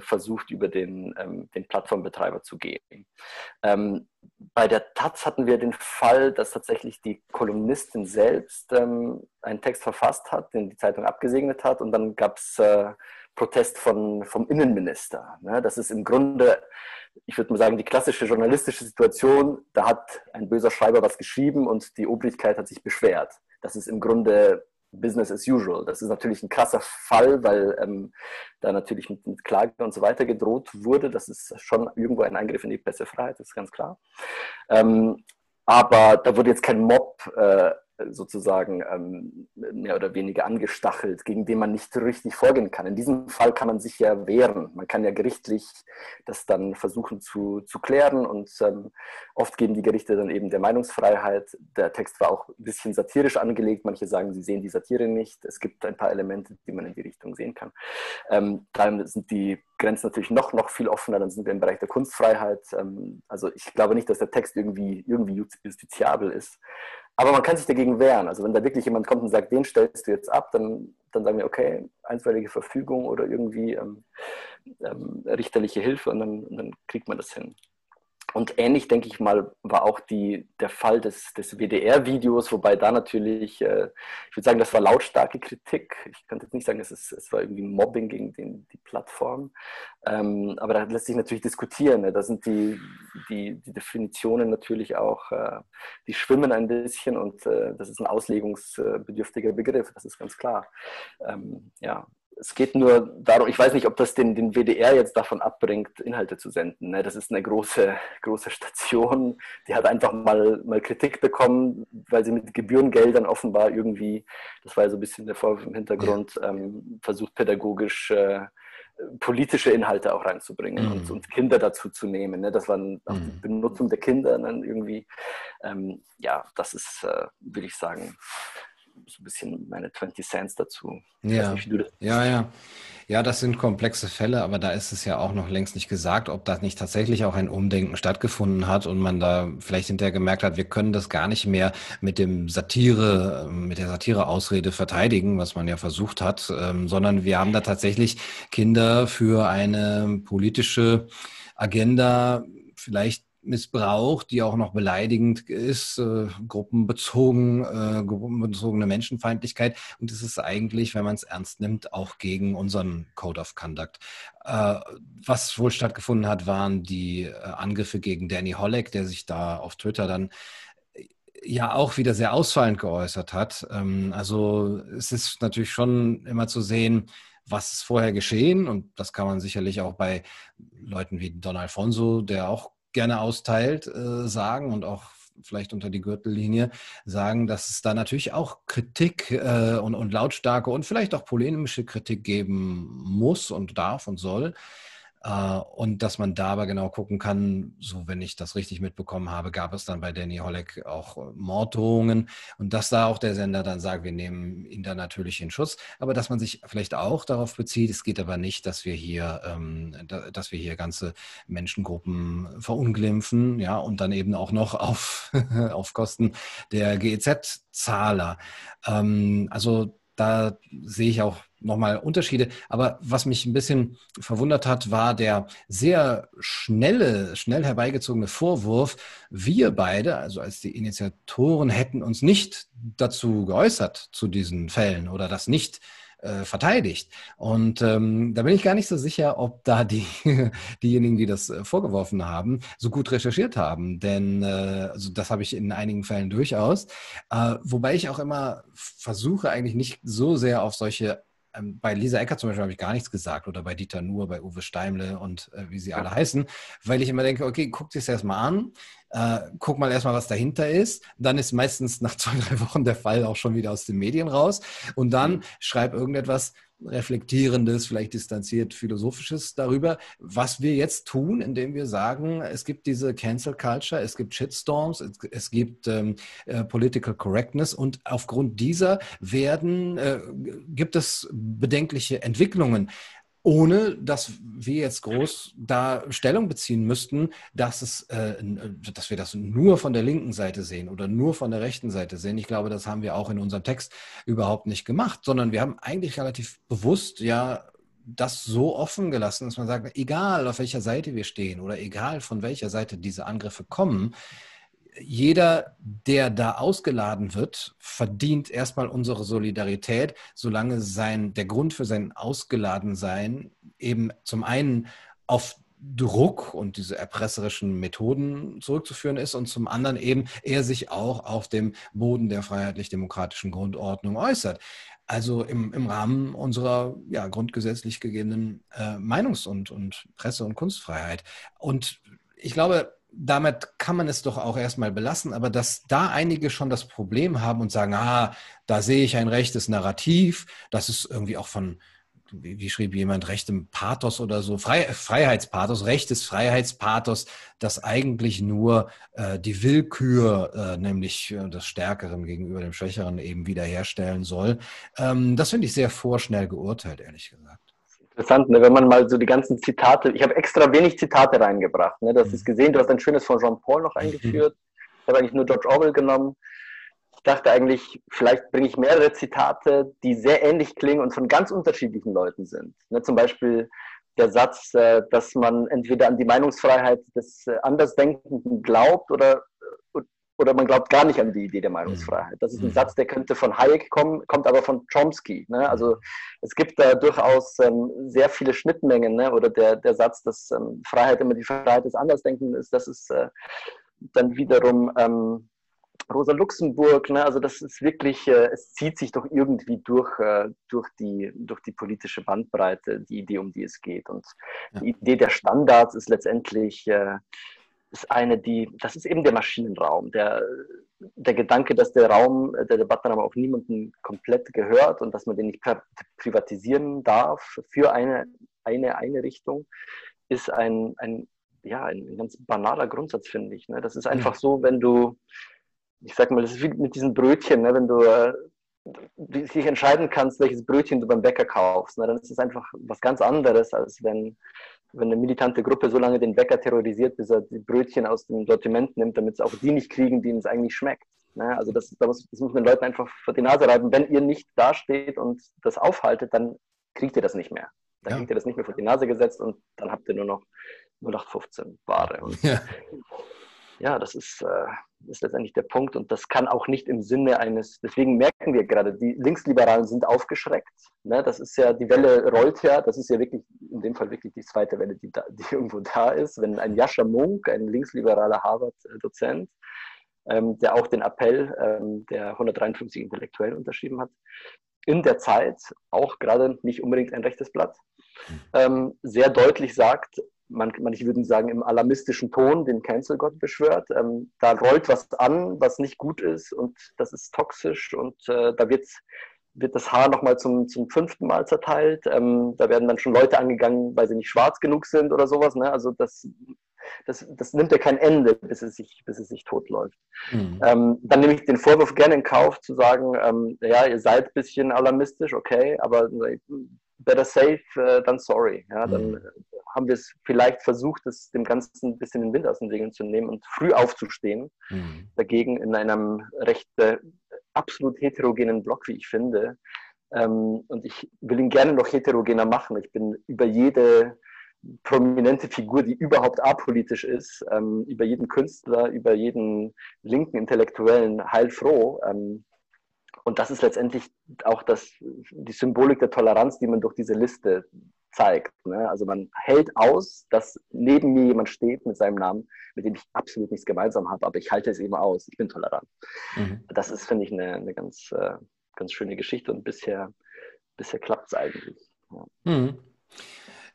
Speaker 2: versucht, über den, ähm, den Plattformbetreiber zu gehen. Ähm, bei der Taz hatten wir den Fall, dass tatsächlich die Kolumnistin selbst ähm, einen Text verfasst hat, den die Zeitung abgesegnet hat und dann gab es äh, Protest von, vom Innenminister. Ne? Das ist im Grunde, ich würde mal sagen, die klassische journalistische Situation, da hat ein böser Schreiber was geschrieben und die Obrigkeit hat sich beschwert. Das ist im Grunde Business as usual. Das ist natürlich ein krasser Fall, weil ähm, da natürlich mit, mit, Klage und so weiter gedroht wurde. Das ist schon irgendwo ein Eingriff in die Pressefreiheit, das ist ganz klar. Ähm, aber da wurde jetzt kein Mob äh, sozusagen ähm, mehr oder weniger angestachelt, gegen den man nicht richtig vorgehen kann. In diesem Fall kann man sich ja wehren. Man kann ja gerichtlich das dann versuchen zu, zu klären und ähm, oft geben die Gerichte dann eben der Meinungsfreiheit. Der Text war auch ein bisschen satirisch angelegt. Manche sagen, sie sehen die Satire nicht. Es gibt ein paar Elemente, die man in die Richtung sehen kann. Ähm, dann sind die Grenzen natürlich noch, noch viel offener. Dann sind wir im Bereich der Kunstfreiheit. Ähm, also ich glaube nicht, dass der Text irgendwie, irgendwie justiziabel ist. Aber man kann sich dagegen wehren. Also wenn da wirklich jemand kommt und sagt, den stellst du jetzt ab, dann, dann sagen wir, okay, einstweilige Verfügung oder irgendwie ähm, ähm, richterliche Hilfe und dann, dann kriegt man das hin. Und ähnlich, denke ich mal, war auch die, der Fall des, des WDR-Videos, wobei da natürlich, äh, ich würde sagen, das war lautstarke Kritik. Ich könnte jetzt nicht sagen, es, ist, es war irgendwie Mobbing gegen den, die Plattform. Ähm, aber da lässt sich natürlich diskutieren. Ne? Da sind die, die, die Definitionen natürlich auch, äh, die schwimmen ein bisschen und äh, das ist ein auslegungsbedürftiger Begriff, das ist ganz klar. Ähm, ja, es geht nur darum, ich weiß nicht, ob das den, den WDR jetzt davon abbringt, Inhalte zu senden. Ne? Das ist eine große, große Station, die hat einfach mal, mal Kritik bekommen, weil sie mit Gebührengeldern offenbar irgendwie, das war ja so ein bisschen der Vorwurf im Hintergrund, ähm, versucht pädagogisch äh, politische Inhalte auch reinzubringen mhm. und, und, Kinder dazu zu nehmen. Ne? Das war auch die mhm. Benutzung der Kinder dann irgendwie. Ähm, ja, das ist, äh, würde ich sagen, so ein bisschen meine 20 Cents dazu.
Speaker 1: Ja. Nicht, ja, ja. Ja, das sind komplexe Fälle, aber da ist es ja auch noch längst nicht gesagt, ob da nicht tatsächlich auch ein Umdenken stattgefunden hat und man da vielleicht hinterher gemerkt hat, wir können das gar nicht mehr mit dem Satire, mit der Satire-Ausrede verteidigen, was man ja versucht hat, ähm, sondern wir haben da tatsächlich Kinder für eine politische Agenda vielleicht missbraucht, die auch noch beleidigend ist, äh, gruppenbezogen, äh, gruppenbezogene Menschenfeindlichkeit. Und es ist eigentlich, wenn man es ernst nimmt, auch gegen unseren Code of Conduct. Äh, was wohl stattgefunden hat, waren die äh, Angriffe gegen Danny Holleck, der sich da auf Twitter dann äh, ja auch wieder sehr ausfallend geäußert hat. Ähm, also es ist natürlich schon immer zu sehen, was ist vorher geschehen und das kann man sicherlich auch bei Leuten wie Don Alfonso, der auch gerne austeilt, äh, sagen und auch vielleicht unter die Gürtellinie sagen, dass es da natürlich auch Kritik äh, und, und lautstarke und vielleicht auch polemische Kritik geben muss und darf und soll. Äh, und dass man da aber genau gucken kann, so wenn ich das richtig mitbekommen habe, gab es dann bei Danny Holleck auch äh, Morddrohungen und dass da auch der Sender dann sagt, wir nehmen ihn da natürlich in Schutz, aber dass man sich vielleicht auch darauf bezieht, es geht aber nicht, dass wir hier, ähm, dass wir hier ganze Menschengruppen verunglimpfen, ja, und dann eben auch noch auf, auf Kosten der GEZ-Zahler. Ähm, also da sehe ich auch nochmal Unterschiede. Aber was mich ein bisschen verwundert hat, war der sehr schnelle, schnell herbeigezogene Vorwurf, wir beide, also als die Initiatoren, hätten uns nicht dazu geäußert zu diesen Fällen oder das nicht äh, verteidigt. Und ähm, da bin ich gar nicht so sicher, ob da die, diejenigen, die das äh, vorgeworfen haben, so gut recherchiert haben. Denn äh, also das habe ich in einigen Fällen durchaus. Äh, wobei ich auch immer versuche, eigentlich nicht so sehr auf solche bei Lisa Ecker zum Beispiel habe ich gar nichts gesagt oder bei Dieter Nuhr, bei Uwe Steimle und äh, wie sie alle heißen, weil ich immer denke, okay, guck dir das erstmal an, äh, guck mal erstmal, was dahinter ist. Dann ist meistens nach zwei, drei Wochen der Fall auch schon wieder aus den Medien raus und dann mhm. schreib irgendetwas, reflektierendes, vielleicht distanziert philosophisches darüber, was wir jetzt tun, indem wir sagen, es gibt diese Cancel Culture, es gibt Shitstorms, es, es gibt ähm, äh, Political Correctness und aufgrund dieser werden, äh, gibt es bedenkliche Entwicklungen ohne dass wir jetzt groß da Stellung beziehen müssten, dass, es, äh, dass wir das nur von der linken Seite sehen oder nur von der rechten Seite sehen. Ich glaube, das haben wir auch in unserem Text überhaupt nicht gemacht, sondern wir haben eigentlich relativ bewusst ja das so offen gelassen, dass man sagt, egal auf welcher Seite wir stehen oder egal von welcher Seite diese Angriffe kommen, jeder, der da ausgeladen wird, verdient erstmal unsere Solidarität, solange sein, der Grund für sein Ausgeladensein eben zum einen auf Druck und diese erpresserischen Methoden zurückzuführen ist und zum anderen eben er sich auch auf dem Boden der freiheitlich-demokratischen Grundordnung äußert. Also im, im Rahmen unserer ja, grundgesetzlich gegebenen äh, Meinungs- und, und Presse- und Kunstfreiheit. Und ich glaube, damit kann man es doch auch erstmal belassen, aber dass da einige schon das Problem haben und sagen, ah, da sehe ich ein rechtes Narrativ, das ist irgendwie auch von, wie, schrieb jemand, rechtem Pathos oder so, Frei, Freiheitspathos, rechtes Freiheitspathos, das eigentlich nur äh, die Willkür, äh, nämlich äh, des Stärkeren gegenüber dem Schwächeren eben wiederherstellen soll. Ähm, das finde ich sehr vorschnell geurteilt, ehrlich gesagt
Speaker 2: interessant, ne? wenn man mal so die ganzen Zitate, ich habe extra wenig Zitate reingebracht. Ne? Du hast es mhm. gesehen, du hast ein schönes von Jean-Paul noch mhm. eingeführt. Ich habe eigentlich nur George Orwell genommen. Ich dachte eigentlich, vielleicht bringe ich mehrere Zitate, die sehr ähnlich klingen und von ganz unterschiedlichen Leuten sind. Ne? Zum Beispiel der Satz, äh, dass man entweder an die Meinungsfreiheit des äh, Andersdenkenden glaubt oder oder man glaubt gar nicht an die Idee der Meinungsfreiheit. Das ist ein mhm. Satz, der könnte von Hayek kommen, kommt aber von Chomsky. Ne? Also es gibt da durchaus ähm, sehr viele Schnittmengen. Ne? Oder der, der Satz, dass ähm, Freiheit immer die Freiheit des Andersdenkenden ist, das ist äh, dann wiederum ähm, Rosa Luxemburg, ne? also das ist wirklich, äh, es zieht sich doch irgendwie durch, äh, durch, die, durch die politische Bandbreite, die Idee, um die es geht. Und ja. die Idee der Standards ist letztendlich äh, ist eine, die, das ist eben der Maschinenraum, der, der Gedanke, dass der Raum der Debattenraum auch niemandem komplett gehört und dass man den nicht privatisieren darf für eine, eine Einrichtung, ist ein, ein, ja, ein ganz banaler Grundsatz, finde ich. Ne? Das ist einfach so, wenn du, ich sag mal, das ist wie mit diesen Brötchen, ne? wenn du äh, dich entscheiden kannst, welches Brötchen du beim Bäcker kaufst, ne? dann ist es einfach was ganz anderes, als wenn, wenn eine militante Gruppe so lange den Bäcker terrorisiert, bis er die Brötchen aus dem Sortiment nimmt, damit es auch die nicht kriegen, denen es eigentlich schmeckt. Ne? Also das, das, muss, man den Leuten einfach vor die Nase reiben. Wenn ihr nicht dasteht und das aufhaltet, dann kriegt ihr das nicht mehr. Dann ja. kriegt ihr das nicht mehr vor die Nase gesetzt und dann habt ihr nur noch 0815 Ware. Ja. Ja, das ist, äh, ist letztendlich der Punkt und das kann auch nicht im Sinne eines, deswegen merken wir gerade, die Linksliberalen sind aufgeschreckt. Ne? Das ist ja, die Welle rollt ja, das ist ja wirklich, in dem Fall wirklich die zweite Welle, die, da, die irgendwo da ist. Wenn ein Jascha Munk, ein linksliberaler Harvard-Dozent, ähm, der auch den Appell ähm, der 153 Intellektuellen unterschrieben hat, in der Zeit, auch gerade nicht unbedingt ein rechtes Blatt, hm. ähm, sehr deutlich sagt, man, manche würden sagen, im alarmistischen Ton den Cancel-Gott beschwört. Ähm, da rollt was an, was nicht gut ist und das ist toxisch und äh, da wird, wird das Haar nochmal zum, zum fünften Mal zerteilt. Ähm, da werden dann schon Leute angegangen, weil sie nicht schwarz genug sind oder sowas. Ne? Also das, das, das nimmt ja kein Ende, bis es sich, bis es sich totläuft. Mhm. Ähm, dann nehme ich den Vorwurf gerne in Kauf, zu sagen, ähm, ja, ihr seid ein bisschen alarmistisch, okay, aber better safe äh, than sorry. Ja, dann mhm. haben wir es vielleicht versucht, es dem Ganzen ein bisschen den Wind aus den Segeln zu nehmen und früh aufzustehen. Mhm. Dagegen in einem recht äh, absolut heterogenen Block, wie ich finde. Ähm, und ich will ihn gerne noch heterogener machen. Ich bin über jede prominente Figur, die überhaupt apolitisch ist, ähm, über jeden Künstler, über jeden linken Intellektuellen heilfroh. Ähm, und das ist letztendlich auch das, die Symbolik der Toleranz, die man durch diese Liste zeigt. Ne? Also man hält aus, dass neben mir jemand steht mit seinem Namen, mit dem ich absolut nichts gemeinsam habe, aber ich halte es eben aus. Ich bin tolerant. Mhm. Das ist, finde ich, eine, eine ganz, äh, ganz schöne Geschichte und bisher, bisher klappt es eigentlich. Ja. Mhm.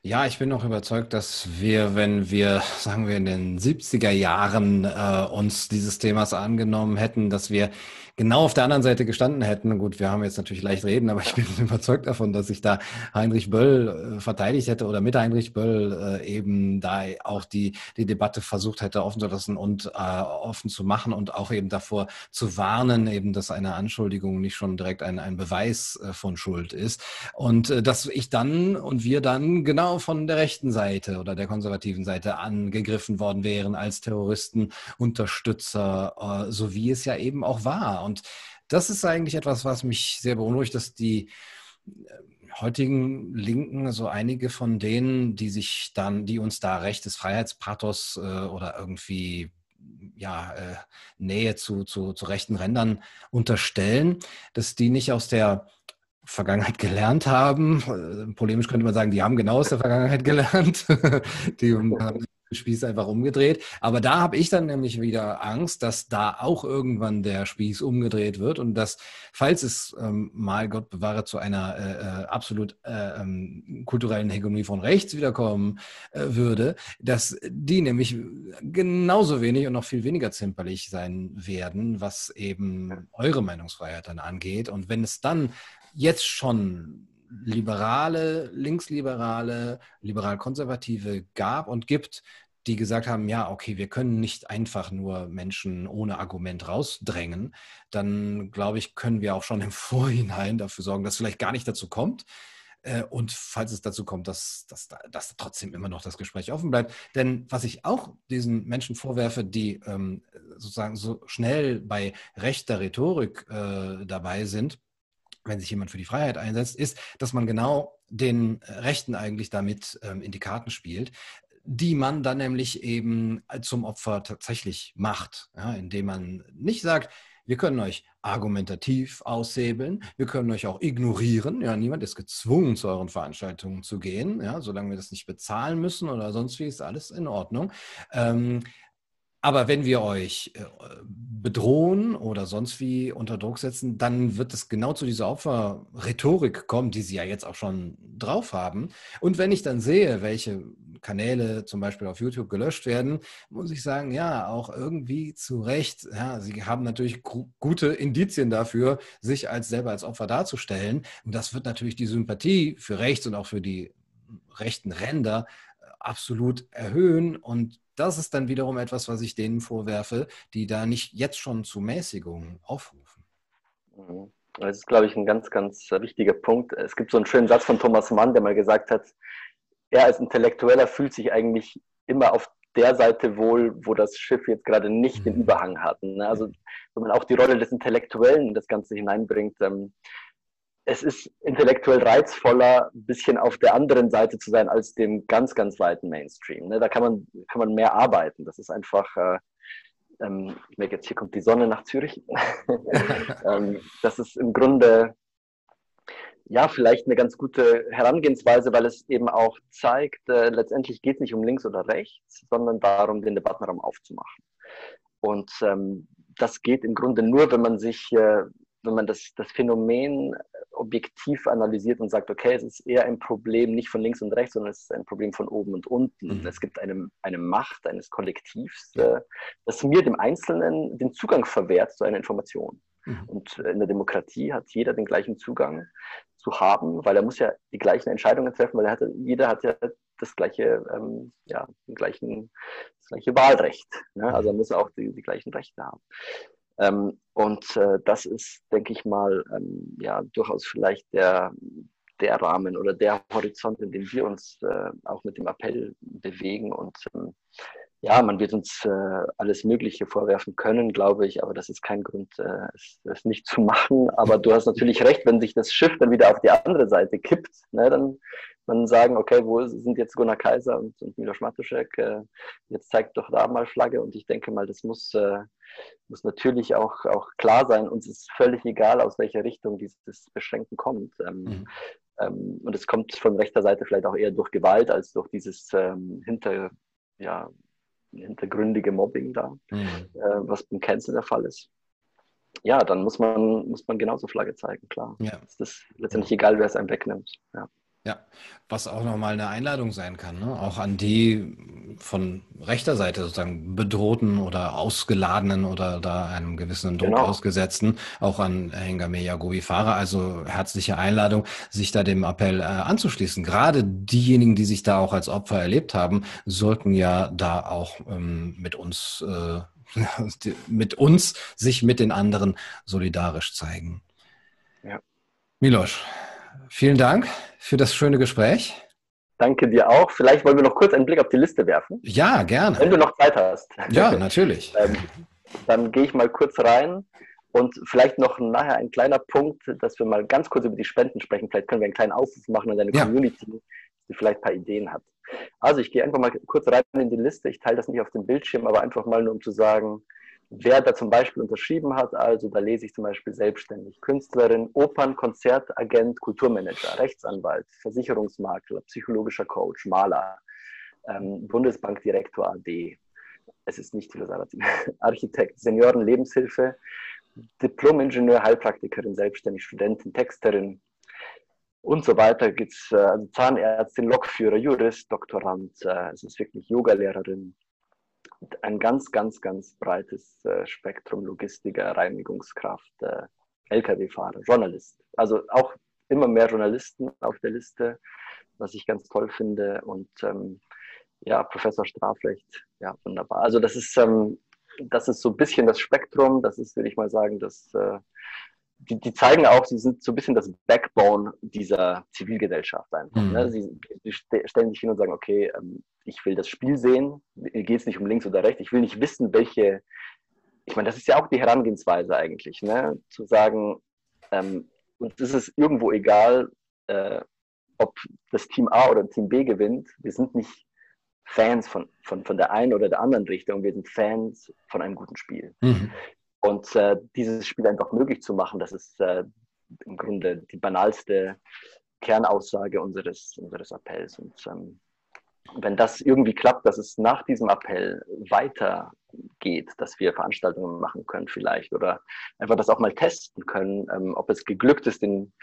Speaker 1: Ja, ich bin auch überzeugt, dass wir, wenn wir, sagen wir, in den 70er Jahren äh, uns dieses Themas angenommen hätten, dass wir genau auf der anderen Seite gestanden hätten. Gut, wir haben jetzt natürlich leicht reden, aber ich bin überzeugt davon, dass ich da Heinrich Böll äh, verteidigt hätte oder mit Heinrich Böll äh, eben da auch die, die Debatte versucht hätte offen zu lassen und äh, offen zu machen und auch eben davor zu warnen, eben, dass eine Anschuldigung nicht schon direkt ein, ein Beweis von Schuld ist. Und dass ich dann und wir dann genau von der rechten Seite oder der konservativen Seite angegriffen worden wären als Terroristen, Unterstützer, so wie es ja eben auch war. Und das ist eigentlich etwas, was mich sehr beunruhigt, dass die äh, heutigen Linken, so einige von denen, die sich dann, die uns da rechtes Freiheitspathos äh, oder irgendwie ja, äh, Nähe zu, zu, zu rechten Rändern unterstellen, dass die nicht aus der Vergangenheit gelernt haben. Äh, polemisch könnte man sagen, die haben genau aus der Vergangenheit gelernt. die haben Spieß einfach umgedreht. Aber da habe ich dann nämlich wieder Angst, dass da auch irgendwann der Spieß umgedreht wird und dass, falls es ähm, mal Gott bewahre zu einer äh, äh, absolut äh, ähm, kulturellen Hegemonie von rechts wiederkommen äh, würde, dass die nämlich genauso wenig und noch viel weniger zimperlich sein werden, was eben eure Meinungsfreiheit dann angeht. Und wenn es dann jetzt schon liberale, linksliberale, liberal-konservative gab und gibt, die gesagt haben, ja, okay, wir können nicht einfach nur Menschen ohne Argument rausdrängen, dann glaube ich, können wir auch schon im Vorhinein dafür sorgen, dass es vielleicht gar nicht dazu kommt. Äh, und falls es dazu kommt, dass, dass, dass trotzdem immer noch das Gespräch offen bleibt. Denn was ich auch diesen Menschen vorwerfe, die ähm, sozusagen so schnell bei rechter Rhetorik äh, dabei sind, wenn sich jemand für die Freiheit einsetzt, ist, dass man genau den Rechten eigentlich damit ähm, in die Karten spielt, die man dann nämlich eben zum Opfer tatsächlich macht, ja, indem man nicht sagt, wir können euch argumentativ aushebeln, wir können euch auch ignorieren. Ja, niemand ist gezwungen, zu euren Veranstaltungen zu gehen. Ja, solange wir das nicht bezahlen müssen oder sonst wie, ist alles in Ordnung. Ähm, Aber wenn wir euch äh, bedrohen oder sonst wie unter Druck setzen, dann wird es genau zu dieser Opferrhetorik kommen, die sie ja jetzt auch schon drauf haben. Und wenn ich dann sehe, welche Kanäle zum Beispiel auf YouTube gelöscht werden, muss ich sagen, ja, auch irgendwie zu Recht. Ja, sie haben natürlich gute Indizien dafür, sich als selber als Opfer darzustellen. Und das wird natürlich die Sympathie für rechts und auch für die rechten Ränder äh, absolut erhöhen. Und das ist dann wiederum etwas, was ich denen vorwerfe, die da nicht jetzt schon zu Mäßigungen aufrufen.
Speaker 2: Mhm. Das ist, glaube ich, ein ganz, ganz wichtiger Punkt. Es gibt so einen schönen Satz von Thomas Mann, der mal gesagt hat, er als Intellektueller fühlt sich eigentlich immer auf der Seite wohl, wo das Schiff jetzt gerade nicht den mhm. Überhang hat. Ne? Also wenn man auch die Rolle des Intellektuellen in das Ganze hineinbringt, ähm, es ist intellektuell reizvoller, ein bisschen auf der anderen Seite zu sein als dem ganz, ganz weiten Mainstream. Ne? Da kann man, kann man mehr arbeiten. Das ist einfach, äh, ähm, ich merke jetzt, hier kommt die Sonne nach Zürich. ähm, das ist im Grunde, ja, vielleicht eine ganz gute Herangehensweise, weil es eben auch zeigt, äh, letztendlich geht es nicht um links oder rechts, sondern darum, den Debattenraum aufzumachen. Und ähm, das geht im Grunde nur, wenn man sich, äh, wenn man das, das Phänomen objektiv analysiert und sagt, okay, es ist eher ein Problem nicht von links und rechts, sondern es ist ein Problem von oben und unten. Mhm. Es gibt eine, eine Macht eines Kollektivs, äh, das mir dem Einzelnen den Zugang verwehrt zu einer Information. Mhm. Und in der Demokratie hat jeder den gleichen Zugang zu haben, weil er muss ja die gleichen Entscheidungen treffen, weil er hat, jeder hat ja das gleiche, ähm, ja, den gleichen, das gleiche Wahlrecht. Ne? Also er muss auch die, die gleichen Rechte haben. Ähm, und äh, das ist, denke ich mal, ähm, ja, durchaus vielleicht der, der Rahmen oder der Horizont, in dem wir uns äh, auch mit dem Appell bewegen. Und ähm, ja, man wird uns äh, alles Mögliche vorwerfen können, glaube ich, aber das ist kein Grund, äh, es, es, nicht zu machen. Aber du hast natürlich recht, wenn sich das Schiff dann wieder auf die andere Seite kippt, ne, dann man sagen, okay, wo sind jetzt Gunnar Kaiser und, und Milos Matuszek? Äh, jetzt zeigt doch da mal Flagge und ich denke mal, das muss, äh, muss natürlich auch, auch klar sein. Uns ist völlig egal, aus welcher Richtung dieses Beschränken kommt. Ähm, mhm. ähm, und es kommt von rechter Seite vielleicht auch eher durch Gewalt als durch dieses ähm, hinter, ja, hintergründige Mobbing da, mhm. äh, was beim Cancel der Fall ist ja, dann muss man, muss man genauso Flagge zeigen, klar. Ja. Es ist letztendlich egal, wer es einem wegnimmt. Ja.
Speaker 1: Ja, was auch nochmal eine Einladung sein kann, ne? auch an die von rechter Seite sozusagen bedrohten oder ausgeladenen oder da einem gewissen Druck genau. ausgesetzten, auch an Hengame Yagobi Fahrer. Also herzliche Einladung, sich da dem Appell äh, anzuschließen. Gerade diejenigen, die sich da auch als Opfer erlebt haben, sollten ja da auch ähm, mit uns, äh, mit uns sich mit den anderen solidarisch zeigen. Ja. Milosch, vielen Dank für das schöne Gespräch.
Speaker 2: Danke dir auch. Vielleicht wollen wir noch kurz einen Blick auf die Liste werfen.
Speaker 1: Ja, gerne.
Speaker 2: Wenn du noch Zeit hast.
Speaker 1: Ja, natürlich.
Speaker 2: ähm, dann gehe ich mal kurz rein und vielleicht noch nachher ein kleiner Punkt, dass wir mal ganz kurz über die Spenden sprechen. Vielleicht können wir einen kleinen Aufruf machen an deine ja. Community, die vielleicht ein paar Ideen hat. Also ich gehe einfach mal kurz rein in die Liste. Ich teile das nicht auf dem Bildschirm, aber einfach mal nur um zu sagen, wer da zum Beispiel unterschrieben hat. Also da lese ich zum Beispiel selbstständig Künstlerin, Opern, Konzertagent, Kulturmanager, Rechtsanwalt, Versicherungsmakler, psychologischer Coach, Maler, ähm, Bundesbankdirektor AD. Es ist nicht Philosoph, Architekt, Senioren, Lebenshilfe, Diplom-Ingenieur, Heilpraktikerin, selbstständig Studentin, Texterin und so weiter. Gibt es äh, also Zahnärztin, Lokführer, Jurist, Doktorand, äh, es ist wirklich Yogalehrerin, ein ganz, ganz, ganz breites äh, Spektrum Logistiker, Reinigungskraft, äh, Lkw-Fahrer, Journalist. Also auch immer mehr Journalisten auf der Liste, was ich ganz toll finde. Und ähm, ja, Professor Strafrecht, ja, wunderbar. Also das ist, ähm, das ist so ein bisschen das Spektrum. Das ist, würde ich mal sagen, das äh, die, die, zeigen auch, sie sind so ein bisschen das Backbone dieser Zivilgesellschaft einfach. Ne? Mhm. Ne? Sie, sie, stellen sich hin und sagen, okay, ähm, ich will das Spiel sehen, mir geht es nicht um links oder rechts, ich will nicht wissen, welche, ich meine, das ist ja auch die Herangehensweise eigentlich, ne? zu sagen, ähm, uns ist es irgendwo egal, äh, ob das Team A oder Team B gewinnt, wir sind nicht Fans von, von, von der einen oder der anderen Richtung, wir sind Fans von einem guten Spiel. Mhm. Und äh, dieses Spiel einfach möglich zu machen, das ist äh, im Grunde die banalste Kernaussage unseres, unseres Appells. Und ähm, wenn das irgendwie klappt, dass es nach diesem Appell weitergeht, dass wir Veranstaltungen machen können vielleicht oder einfach das auch mal testen können, ähm, ob es geglückt ist, den,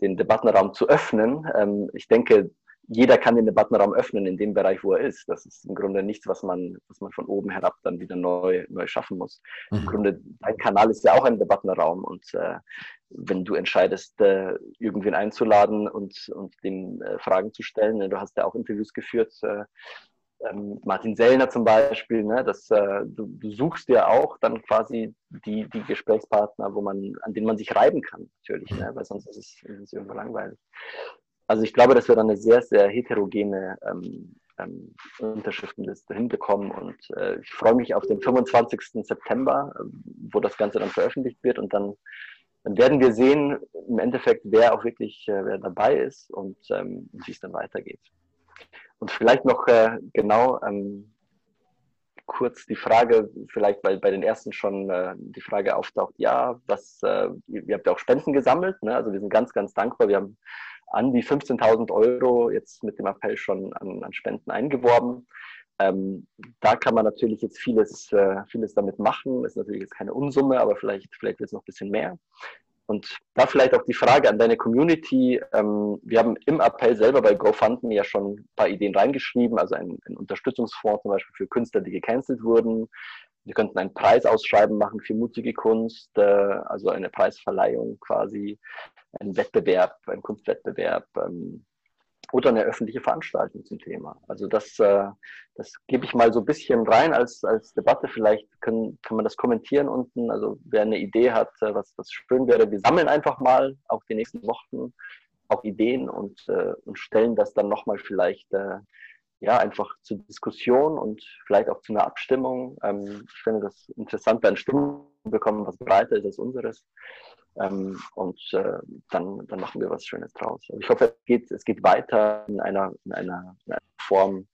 Speaker 2: den Debattenraum zu öffnen. Ähm, ich denke, jeder kann den Debattenraum öffnen in dem Bereich, wo er ist. Das ist im Grunde nichts, was man, was man von oben herab dann wieder neu, neu schaffen muss. Mhm. Im Grunde, dein Kanal ist ja auch ein Debattenraum und äh, wenn du entscheidest, äh, irgendwen einzuladen und, und dem äh, Fragen zu stellen, ne, du hast ja auch Interviews geführt, äh, ähm, Martin Sellner zum Beispiel, ne, das, äh, du, du, suchst ja auch dann quasi die, die Gesprächspartner, wo man, an denen man sich reiben kann, natürlich, mhm. ne, weil sonst ist es, ist es irgendwo langweilig also ich glaube, dass wir dann eine sehr, sehr heterogene ähm, ähm, Unterschriftenliste hinbekommen und äh, ich freue mich auf den 25. September, äh, wo das Ganze dann veröffentlicht wird und dann, dann werden wir sehen im Endeffekt, wer auch wirklich äh, wer dabei ist und ähm, wie es dann weitergeht. Und vielleicht noch äh, genau ähm, kurz die Frage, vielleicht weil bei den ersten schon äh, die Frage auftaucht, ja, was, äh, ihr, ihr habt ja auch Spenden gesammelt, ne? also wir sind ganz, ganz dankbar. Wir haben an die 15.000 Euro jetzt mit dem Appell schon an, an Spenden eingeworben. Ähm, da kann man natürlich jetzt vieles, äh, vieles damit machen. Ist natürlich jetzt keine Unsumme, aber vielleicht, vielleicht wird es noch ein bisschen mehr. Und da vielleicht auch die Frage an deine Community. Ähm, wir haben im Appell selber bei GoFundMe ja schon ein paar Ideen reingeschrieben, also ein, ein Unterstützungsfonds zum Beispiel für Künstler, die gecancelt wurden. Wir könnten einen Preisausschreiben machen für mutige Kunst, äh, also eine Preisverleihung quasi ein Wettbewerb, ein Kunstwettbewerb ähm, oder eine öffentliche Veranstaltung zum Thema. Also das, äh, das gebe ich mal so ein bisschen rein als, als Debatte. Vielleicht können, kann man das kommentieren unten. Also wer eine Idee hat, äh, was, was schön wäre, wir sammeln einfach mal auch die nächsten Wochen auch Ideen und, äh, und stellen das dann nochmal vielleicht äh, ja, einfach zur Diskussion und vielleicht auch zu einer Abstimmung. Ähm, ich finde das interessant, wenn Stimmen bekommen, was breiter ist als unseres. Ähm, und äh, dann, dann machen wir was Schönes draus. Also ich hoffe, es geht, es geht weiter in einer, in einer, in einer Form,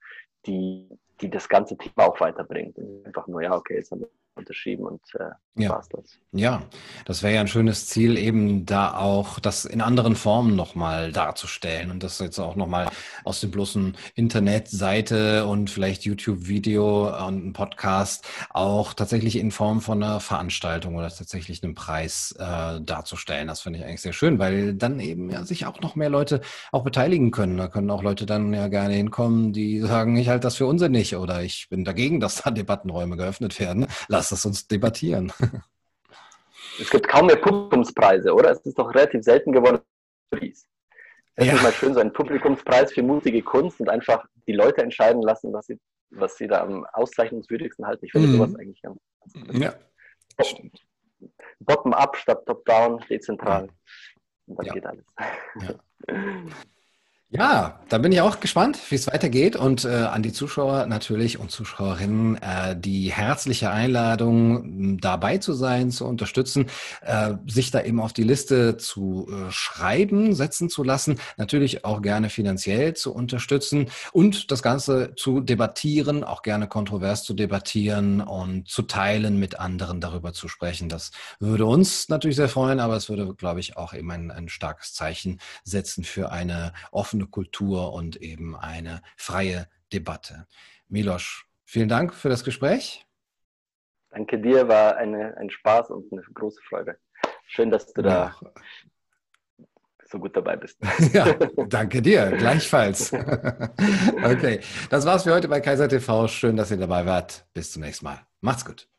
Speaker 2: die, die das ganze Thema auch weiterbringt. Und einfach nur, ja, okay, jetzt haben wir unterschrieben und äh,
Speaker 1: ja. war's das. Ja, das wäre ja ein schönes Ziel, eben da auch das in anderen Formen nochmal darzustellen und das jetzt auch nochmal aus dem bloßen Internetseite und vielleicht YouTube-Video und ein Podcast auch tatsächlich in Form von einer Veranstaltung oder tatsächlich einem Preis äh, darzustellen. Das finde ich eigentlich sehr schön, weil dann eben ja sich auch noch mehr Leute auch beteiligen können. Da können auch Leute dann ja gerne hinkommen, die sagen, ich halte das für unsinnig oder ich bin dagegen, dass da Debattenräume geöffnet werden. Lass lass es uns debattieren.
Speaker 2: Es gibt kaum mehr Publikumspreise, oder? Es ist doch relativ selten geworden. Es ja. ist mal schön, so ein Publikumspreis für mutige Kunst und einfach die Leute entscheiden lassen, was sie, was sie da am auszeichnungswürdigsten halten. Ich finde mhm. sowas eigentlich
Speaker 1: ganz, Ja,
Speaker 2: stimmt. Bottom-up statt top-down, dezentral. Und dann ja. geht alles. Ja.
Speaker 1: Ja, da bin ich auch gespannt, wie es weitergeht und äh, an die Zuschauer natürlich und Zuschauerinnen äh, die herzliche Einladung, dabei zu sein, zu unterstützen, äh, sich da eben auf die Liste zu äh, schreiben, setzen zu lassen, natürlich auch gerne finanziell zu unterstützen und das Ganze zu debattieren, auch gerne kontrovers zu debattieren und zu teilen, mit anderen darüber zu sprechen. Das würde uns natürlich sehr freuen, aber es würde, glaube ich, auch eben ein, ein starkes Zeichen setzen für eine offene offene Kultur und eben eine freie Debatte. Milosch, vielen Dank für das Gespräch.
Speaker 2: Danke dir, war eine, ein Spaß und eine große Freude. Schön, dass du da ja. so gut dabei bist.
Speaker 1: Ja, danke dir, gleichfalls. okay, das war's für heute bei Kaiser TV. Schön, dass ihr dabei wart. Bis zum nächsten Mal. Macht's gut.